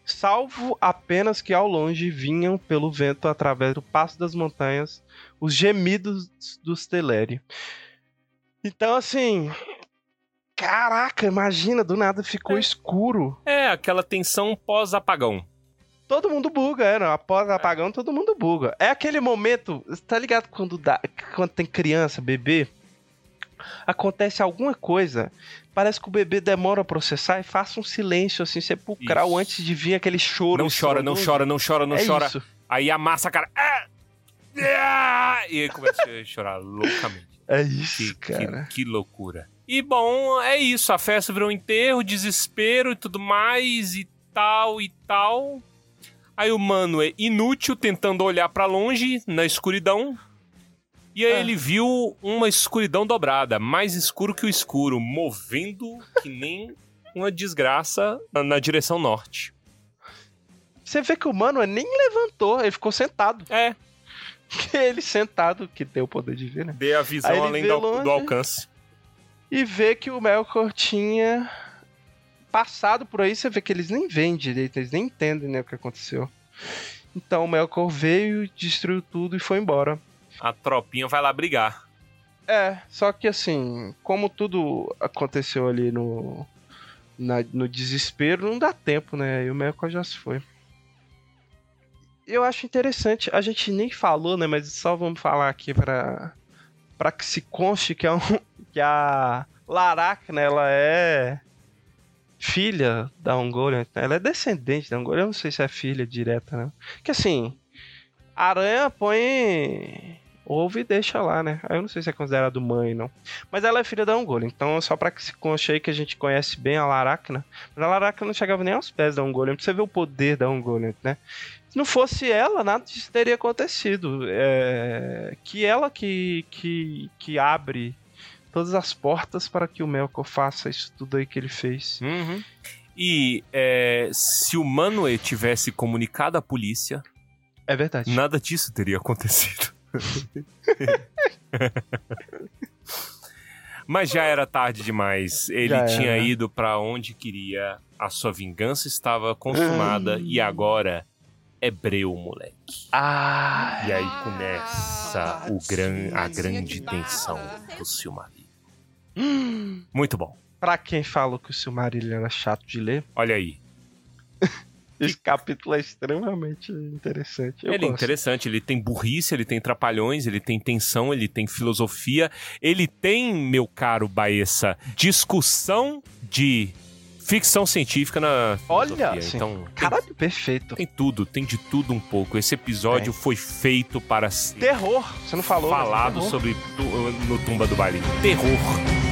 [SPEAKER 1] salvo apenas que ao longe vinham pelo vento através do passo das montanhas os gemidos dos Teleri. Então, assim. Caraca, imagina, do nada ficou
[SPEAKER 2] É.
[SPEAKER 1] escuro.
[SPEAKER 2] É aquela tensão pós-apagão.
[SPEAKER 1] Todo mundo buga, é, não? Após apagão, todo mundo buga. É aquele momento, tá ligado quando dá, quando tem criança, bebê, acontece alguma coisa, parece que o bebê demora a processar e faça um silêncio assim sepulcral
[SPEAKER 2] Isso.
[SPEAKER 1] antes de vir aquele choro.
[SPEAKER 2] Não chora, não chora, não chora, não
[SPEAKER 1] é
[SPEAKER 2] chora.
[SPEAKER 1] Isso.
[SPEAKER 2] Aí amassa a cara. Ah! Ah! E aí começa a chorar loucamente.
[SPEAKER 1] É
[SPEAKER 2] Que,
[SPEAKER 1] isso, cara.
[SPEAKER 2] que, que loucura. E bom, é isso. A festa virou um enterro, desespero e tudo mais, e tal, e tal. Aí o mano é inútil tentando olhar pra longe na escuridão. E aí
[SPEAKER 1] Ah.
[SPEAKER 2] ele viu uma escuridão dobrada, mais escuro que o escuro, movendo que nem uma desgraça na, na direção norte.
[SPEAKER 1] Você vê que o mano nem levantou, ele ficou sentado.
[SPEAKER 2] É,
[SPEAKER 1] Ele sentado, que tem o poder de ver, né?
[SPEAKER 2] dê a visão além do, do alcance.
[SPEAKER 1] E vê que o Melkor tinha passado por aí, você vê que eles nem veem direito, eles nem entendem né, o que aconteceu. Então o Melkor veio, destruiu tudo e foi embora.
[SPEAKER 2] A tropinha vai lá brigar.
[SPEAKER 1] É, só que assim, como tudo aconteceu ali no, na- no desespero, não dá tempo, né? E o Melkor já se foi. Eu acho interessante, a gente nem falou, né? Mas só vamos falar aqui pra, pra que se conste que é um, que a Laracna, ela é filha da Ungoliant, né? ela é descendente da Ungoliant, eu não sei se é filha direta, né? Que assim, a aranha põe ouve e deixa lá, né? Eu não sei se é considerado mãe, não. Mas ela é filha da Ungoliant, então só pra que se conche aí que a gente conhece bem a Laracna. Mas a Laracna não chegava nem aos pés da Ungoliant, pra você ver o poder da Ungoliant, né? Se não fosse ela, nada disso teria acontecido. É... Que ela que, que, que abre todas as portas para que o Melkor faça isso tudo aí que ele fez.
[SPEAKER 2] Uhum. E é, se o Manwë tivesse comunicado à polícia,
[SPEAKER 1] É verdade.
[SPEAKER 2] nada disso teria acontecido. Mas já era tarde demais. Ele
[SPEAKER 1] Já
[SPEAKER 2] tinha
[SPEAKER 1] era.
[SPEAKER 2] ido pra onde queria. A sua vingança estava consumada e agora é breu, moleque.
[SPEAKER 1] Ah,
[SPEAKER 2] E aí começa o gran, a grande tensão do Silmarillion. Muito bom.
[SPEAKER 1] pra quem falou que o Silmarillion era chato de ler,
[SPEAKER 2] Olha aí.
[SPEAKER 1] esse capítulo é extremamente interessante. Eu
[SPEAKER 2] ele é
[SPEAKER 1] gosto.
[SPEAKER 2] interessante, ele tem burrice, ele tem trapalhões, ele tem tensão, ele tem filosofia, ele tem, meu caro Baessa, discussão de ficção científica na
[SPEAKER 1] Olha.
[SPEAKER 2] Então, tem,
[SPEAKER 1] Caralho, perfeito.
[SPEAKER 2] tem tudo, tem de tudo um pouco. Esse episódio foi feito para ser
[SPEAKER 1] Terror, você não falou. mas é
[SPEAKER 2] falado sobre no Tumba do Balim. Terror.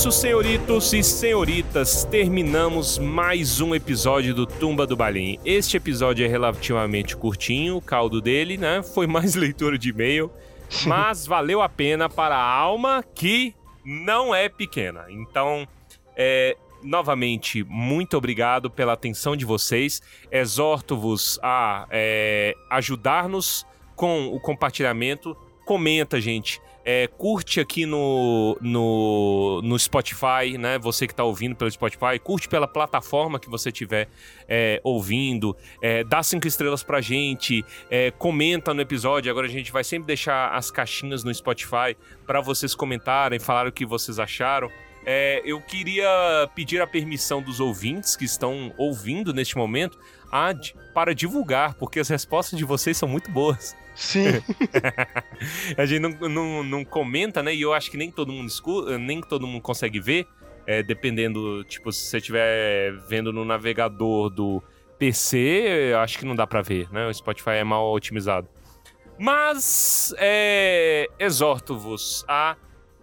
[SPEAKER 2] Isso, senhoritos e senhoritas, terminamos mais um episódio do Tumba do Balim. Este episódio é relativamente curtinho, o caldo dele, né? Foi mais leitura de e-mail, mas valeu a pena para a alma que não é pequena. Então, é, novamente, muito obrigado pela atenção de vocês. Exorto-vos a é, ajudar-nos com o compartilhamento. Comenta, gente. É, curte aqui no, no, no Spotify, né? Você que tá ouvindo pelo Spotify, curte pela plataforma que você estiver é, ouvindo, é, dá cinco estrelas pra gente, é, comenta no episódio. Agora a gente vai sempre deixar as caixinhas no Spotify para vocês comentarem, falar o que vocês acharam. É, eu queria pedir a permissão dos ouvintes que estão ouvindo neste momento a, para divulgar, porque as respostas de vocês são muito boas.
[SPEAKER 1] Sim,
[SPEAKER 2] A gente não, não, não comenta, né? E eu acho que nem todo mundo escuta, nem todo mundo consegue ver. é, dependendo, tipo, se você estiver vendo no navegador do PC, acho que não dá pra ver, né? O Spotify é mal otimizado. Mas é, exorto-vos a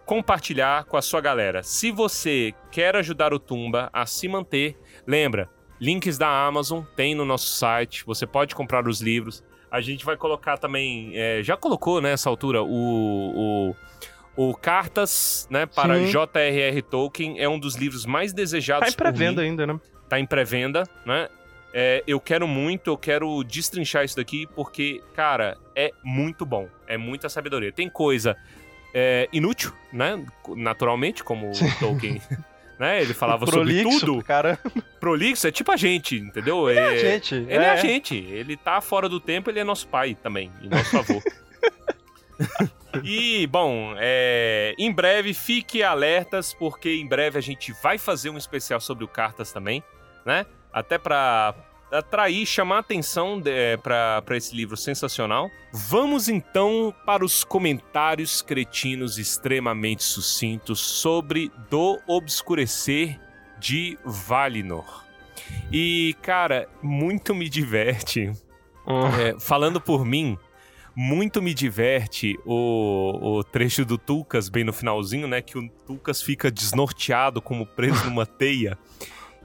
[SPEAKER 2] compartilhar com a sua galera. Se você quer ajudar o Tumba a se manter, lembra, links da Amazon tem no nosso site, você pode comprar os livros. A gente vai colocar também, é, já colocou nessa altura o, o, o Cartas, né, para
[SPEAKER 1] Sim.
[SPEAKER 2] J.R.R. Tolkien, é um dos livros mais desejados
[SPEAKER 1] tá em pré-venda ainda, né?
[SPEAKER 2] tá em pré-venda, né? É, eu quero muito, eu quero destrinchar isso daqui porque, cara, é muito bom. É muita sabedoria. Tem coisa é, inútil, né? Naturalmente, como o Tolkien, né? Ele falava sobre
[SPEAKER 1] Prolixo,
[SPEAKER 2] tudo.
[SPEAKER 1] cara.
[SPEAKER 2] Prolixo é tipo a gente, entendeu?
[SPEAKER 1] É, a gente.
[SPEAKER 2] Ele é. a gente. Ele tá fora do tempo, ele é nosso pai também, e nosso avô. e, bom, é, em breve, fique alertas, porque em breve a gente vai fazer um especial sobre o Cartas também, né? Até pra atrair, chamar atenção de, pra, pra esse livro sensacional. Vamos então para os comentários cretinos extremamente sucintos sobre Do Obscurecer de Valinor. E, cara, muito me diverte. É, falando por mim, muito me diverte o, o trecho do Tulkas bem no finalzinho, né? Que o Tulkas fica desnorteado como preso numa teia.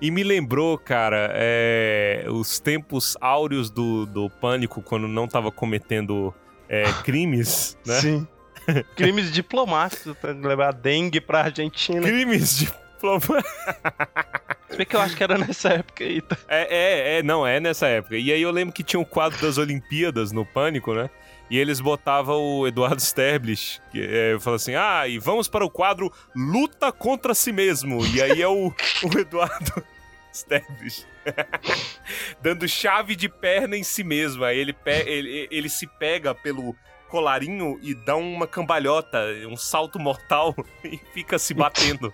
[SPEAKER 2] E me lembrou, cara, é, os tempos áureos do, do pânico quando não tava cometendo é, crimes, né?
[SPEAKER 1] Sim. Crimes diplomáticos, pra levar dengue pra Argentina.
[SPEAKER 2] Crimes de.
[SPEAKER 1] Se bem que eu acho que era nessa época aí. Tá?
[SPEAKER 2] É, é, é, não, é nessa época. E aí eu lembro que tinha um quadro das Olimpíadas no Pânico, né? E eles botavam o Eduardo Sterblich, que é, assim: ah, e vamos para o quadro Luta contra si mesmo. E aí é o, o Eduardo Sterblich. Dando chave de perna em si mesmo. Aí ele, pe- ele, ele se pega pelo colarinho e dá uma cambalhota, um salto mortal e fica se batendo.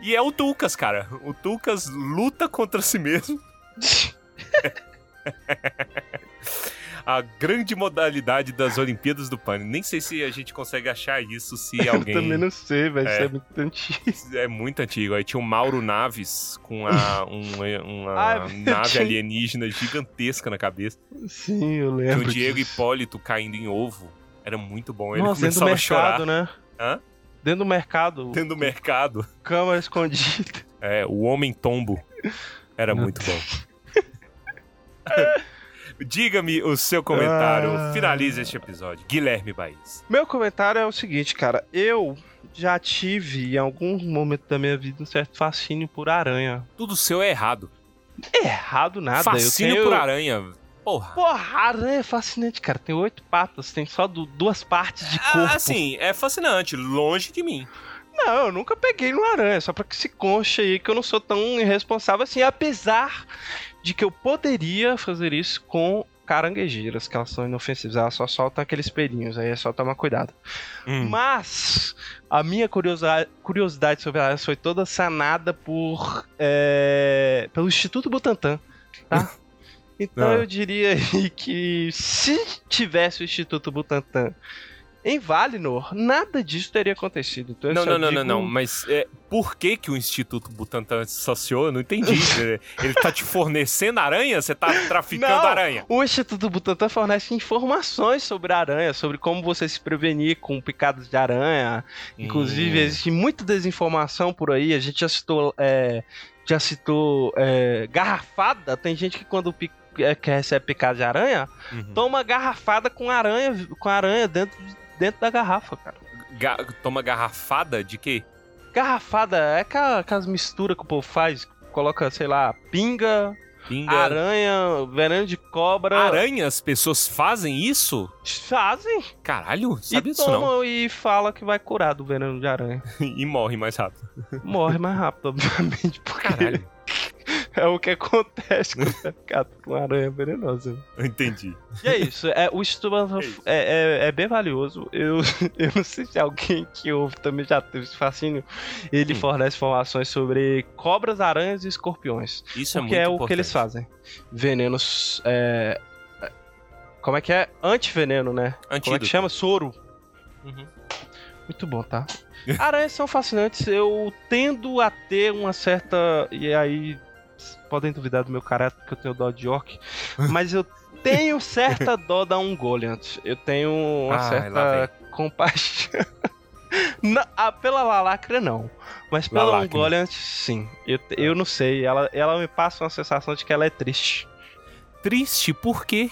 [SPEAKER 2] E é o Tucas, cara. O Tucas luta contra si mesmo. A grande modalidade das Olimpíadas do Pânico. Nem sei se a gente consegue achar isso se alguém.
[SPEAKER 1] Eu também não sei, velho. Isso
[SPEAKER 2] É.
[SPEAKER 1] é muito antigo.
[SPEAKER 2] É muito antigo. Aí tinha o Mauro Naves com a, um- uma
[SPEAKER 1] Ah,
[SPEAKER 2] nave
[SPEAKER 1] tinha-
[SPEAKER 2] alienígena gigantesca na cabeça.
[SPEAKER 1] Sim, eu
[SPEAKER 2] Tinha
[SPEAKER 1] lembro.
[SPEAKER 2] o Diego
[SPEAKER 1] disso.
[SPEAKER 2] Hipólito caindo em ovo. Era muito bom. Ele
[SPEAKER 1] Nossa,
[SPEAKER 2] começava a chorar
[SPEAKER 1] mercado, né?
[SPEAKER 2] Hã?
[SPEAKER 1] Dentro do mercado.
[SPEAKER 2] dentro do mercado.
[SPEAKER 1] Câmera escondida.
[SPEAKER 2] É, o Homem Tombo. Era muito bom. Diga-me o seu comentário.
[SPEAKER 1] Ah.
[SPEAKER 2] Finalize este episódio. Guilherme Baís.
[SPEAKER 1] Meu comentário é o seguinte, cara. Eu já tive, em algum momento da minha vida, um certo fascínio por aranha.
[SPEAKER 2] Tudo seu é errado.
[SPEAKER 1] Errado nada.
[SPEAKER 2] Fascínio
[SPEAKER 1] tenho...
[SPEAKER 2] por aranha. Porra.
[SPEAKER 1] Porra, aranha é fascinante, cara. Tem oito patas, tem só du- duas partes de corpo.
[SPEAKER 2] Ah, assim, é fascinante. Longe de mim.
[SPEAKER 1] Não, eu nunca peguei no aranha, só pra que se conche aí que eu não sou tão irresponsável assim, apesar de que eu poderia fazer isso com caranguejeiras, que elas são inofensivas, elas só soltam aqueles pelinhos, aí é só tomar cuidado.
[SPEAKER 2] Hum.
[SPEAKER 1] Mas a minha curiosidade, curiosidade sobre aranhas foi toda sanada por é, pelo Instituto Butantan, tá? Então
[SPEAKER 2] Ah.
[SPEAKER 1] eu diria aí que se tivesse o Instituto Butantan em Valinor, nada disso teria acontecido. Então
[SPEAKER 2] Não, não, não,
[SPEAKER 1] digo-
[SPEAKER 2] não, não. Mas é, por que, que o Instituto Butantan associou? Eu não entendi. Ele tá te fornecendo aranha? Você tá traficando
[SPEAKER 1] Não.
[SPEAKER 2] aranha?
[SPEAKER 1] O Instituto Butantan fornece informações sobre aranha, sobre como você se prevenir com picadas de aranha. Inclusive,
[SPEAKER 2] Hum.
[SPEAKER 1] existe muita desinformação por aí. A gente já citou, é, já citou é, garrafada. Tem gente que quando pi- é, que recebe picada de aranha,
[SPEAKER 2] Uhum.
[SPEAKER 1] toma garrafada com aranha, com aranha dentro, dentro da garrafa, cara.
[SPEAKER 2] Ga- toma garrafada de quê?
[SPEAKER 1] Garrafada é aquela- aquelas misturas que o povo faz. Coloca, sei lá, pinga,
[SPEAKER 2] Pinga.
[SPEAKER 1] aranha, veneno de cobra.
[SPEAKER 2] Aranha? As pessoas fazem isso?
[SPEAKER 1] Fazem.
[SPEAKER 2] Caralho, sabia
[SPEAKER 1] e
[SPEAKER 2] disso não.
[SPEAKER 1] toma e fala que vai curar do veneno de aranha.
[SPEAKER 2] e morre mais rápido.
[SPEAKER 1] Morre mais rápido, obviamente, porque
[SPEAKER 2] Caralho,
[SPEAKER 1] é o que acontece quando é picado com aranha venenosa.
[SPEAKER 2] eu entendi.
[SPEAKER 1] E é isso, é, o estudo
[SPEAKER 2] isso.
[SPEAKER 1] é, é- é bem valioso. Eu, eu não sei se alguém que ouve também já teve esse fascínio. Ele
[SPEAKER 2] Hum.
[SPEAKER 1] fornece informações sobre cobras, aranhas e escorpiões.
[SPEAKER 2] Isso é muito
[SPEAKER 1] é o
[SPEAKER 2] importante.
[SPEAKER 1] que eles fazem. Venenos. é, Como é que é? Antiveneno, né? Como é
[SPEAKER 2] Antídoto.
[SPEAKER 1] que chama? Soro.
[SPEAKER 2] Uhum.
[SPEAKER 1] Muito bom, tá? Aranhas são fascinantes. Eu tendo a ter uma certa. E aí. Podem duvidar do meu caráter, que eu tenho dó de orc. Mas eu tenho certa dó da Ungoliant. Eu tenho uma
[SPEAKER 2] lá
[SPEAKER 1] certa compaixão. Não, ah, pela Lalacra, não. Mas pela
[SPEAKER 2] Lalacra.
[SPEAKER 1] Ungoliant, sim. Eu, eu não sei. Ela, ela me passa uma sensação de que ela é triste.
[SPEAKER 2] Triste, por quê?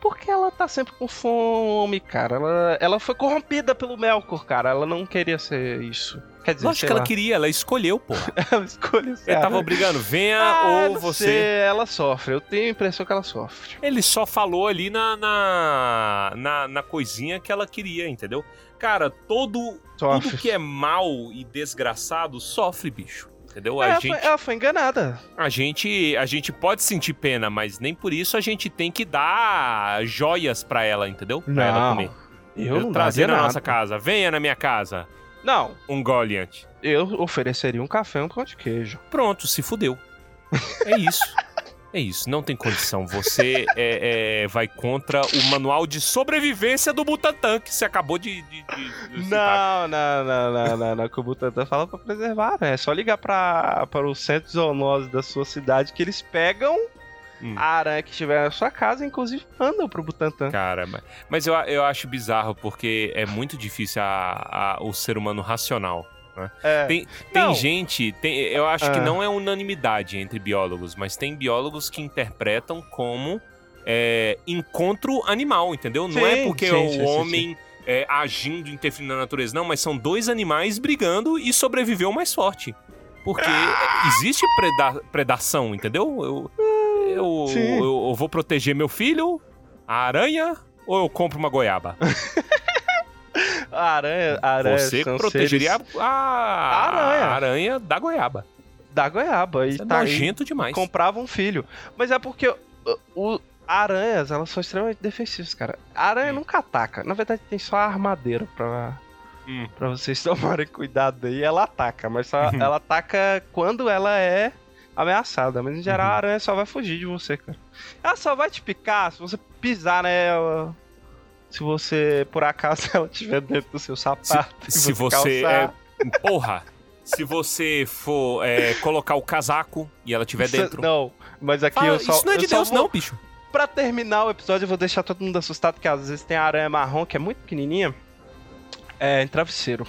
[SPEAKER 1] Porque ela tá sempre com fome, cara. Ela, ela foi corrompida pelo Melkor, cara. Ela não queria ser isso. Quer dizer,
[SPEAKER 2] Lógico que ela
[SPEAKER 1] lá.
[SPEAKER 2] queria, ela escolheu, pô.
[SPEAKER 1] ela escolheu
[SPEAKER 2] Ele tava obrigando, venha
[SPEAKER 1] Ah,
[SPEAKER 2] ou
[SPEAKER 1] não
[SPEAKER 2] você.
[SPEAKER 1] sei, ela sofre. Eu tenho a impressão que ela sofre.
[SPEAKER 2] Ele só falou ali na, na, na, na coisinha que ela queria, entendeu? Cara, todo,
[SPEAKER 1] Sofre.
[SPEAKER 2] tudo que é mal e desgraçado sofre, bicho. Entendeu?
[SPEAKER 1] ela,
[SPEAKER 2] A gente,
[SPEAKER 1] foi, ela foi enganada.
[SPEAKER 2] a, gente, a gente pode sentir pena, mas nem por isso a gente tem que dar joias pra ela, entendeu? Pra ela comer.
[SPEAKER 1] Eu não
[SPEAKER 2] trazer na
[SPEAKER 1] nada.
[SPEAKER 2] nossa casa. Venha na minha casa,
[SPEAKER 1] Não,
[SPEAKER 2] um Goliant.
[SPEAKER 1] eu ofereceria um café e um pão de queijo.
[SPEAKER 2] Pronto, se fudeu. É isso. É isso, não tem condição. Você é, é, vai contra o manual de sobrevivência do Butantan, que você acabou de. de, de- de.
[SPEAKER 1] Não, não, não, não, não, não. Que o Butantan fala pra preservar, né? É só ligar pra, para os centros zoonoses da sua cidade que eles pegam
[SPEAKER 2] Hum.
[SPEAKER 1] a aranha que estiver na sua casa, inclusive mandam pro Butantan.
[SPEAKER 2] Cara, mas, mas eu, eu acho bizarro porque é muito difícil a, a- o ser humano racional.
[SPEAKER 1] É.
[SPEAKER 2] Tem, tem
[SPEAKER 1] Não.
[SPEAKER 2] gente, tem, eu acho que
[SPEAKER 1] Ah.
[SPEAKER 2] não é unanimidade entre biólogos, mas tem biólogos que interpretam como é, encontro animal, entendeu? não é
[SPEAKER 1] Sim,
[SPEAKER 2] porque
[SPEAKER 1] sim,
[SPEAKER 2] o
[SPEAKER 1] sim, sim,
[SPEAKER 2] homem é, agindo, interferindo na natureza, não, mas são dois animais brigando e sobreviveu o mais forte. Porque existe preda- predação, entendeu? Eu, eu, eu, eu vou proteger meu filho, a aranha, ou eu compro uma goiaba?
[SPEAKER 1] A aranha, a aranha
[SPEAKER 2] Você protegeria
[SPEAKER 1] seres-
[SPEAKER 2] a, a
[SPEAKER 1] aranha.
[SPEAKER 2] aranha da goiaba.
[SPEAKER 1] Da goiaba.
[SPEAKER 2] Isso
[SPEAKER 1] e
[SPEAKER 2] é
[SPEAKER 1] tá
[SPEAKER 2] nojento demais.
[SPEAKER 1] comprava um filho. Mas é porque o, o- aranhas, elas são extremamente defensivas, cara. A aranha
[SPEAKER 2] Hum.
[SPEAKER 1] nunca ataca. Na verdade, tem só a armadeira pra,
[SPEAKER 2] Hum.
[SPEAKER 1] pra vocês tomarem cuidado aí. Ela ataca, mas só, ela ataca quando ela é ameaçada. Mas em geral,
[SPEAKER 2] Uhum.
[SPEAKER 1] a aranha só vai fugir de você, cara. Ela só vai te picar se você pisar nela. Se você, por acaso, ela estiver dentro do seu sapato. e
[SPEAKER 2] Se você
[SPEAKER 1] calçar.
[SPEAKER 2] é. Porra! Se você for é, colocar o casaco e ela estiver
[SPEAKER 1] Isso-
[SPEAKER 2] dentro.
[SPEAKER 1] Não, mas aqui
[SPEAKER 2] Fala,
[SPEAKER 1] eu só.
[SPEAKER 2] isso não é de Deus,
[SPEAKER 1] vou-
[SPEAKER 2] não, bicho.
[SPEAKER 1] Pra terminar o episódio, eu vou deixar todo mundo assustado, porque às vezes tem a aranha marrom, que é muito pequenininha, é, em travesseiro.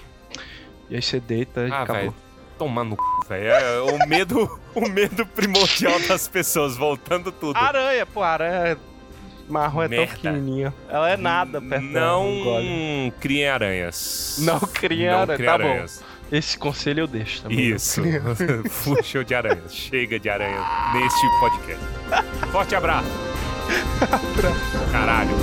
[SPEAKER 1] E aí você deita e
[SPEAKER 2] Ah,
[SPEAKER 1] acabou.
[SPEAKER 2] velho. Tomar no cu, velho. É o medo, o medo primordial das pessoas, voltando tudo.
[SPEAKER 1] Aranha, pô, aranha marrom é
[SPEAKER 2] Merda.
[SPEAKER 1] tão pequenininha. Ela é nada perto
[SPEAKER 2] Não criem aranhas.
[SPEAKER 1] Não criem
[SPEAKER 2] Não
[SPEAKER 1] aranha,
[SPEAKER 2] criem
[SPEAKER 1] tá bom.
[SPEAKER 2] aranhas.
[SPEAKER 1] Esse conselho eu deixo também.
[SPEAKER 2] Isso. Fugiu de aranhas. Chega de aranha neste podcast. Forte abraço. Caralho.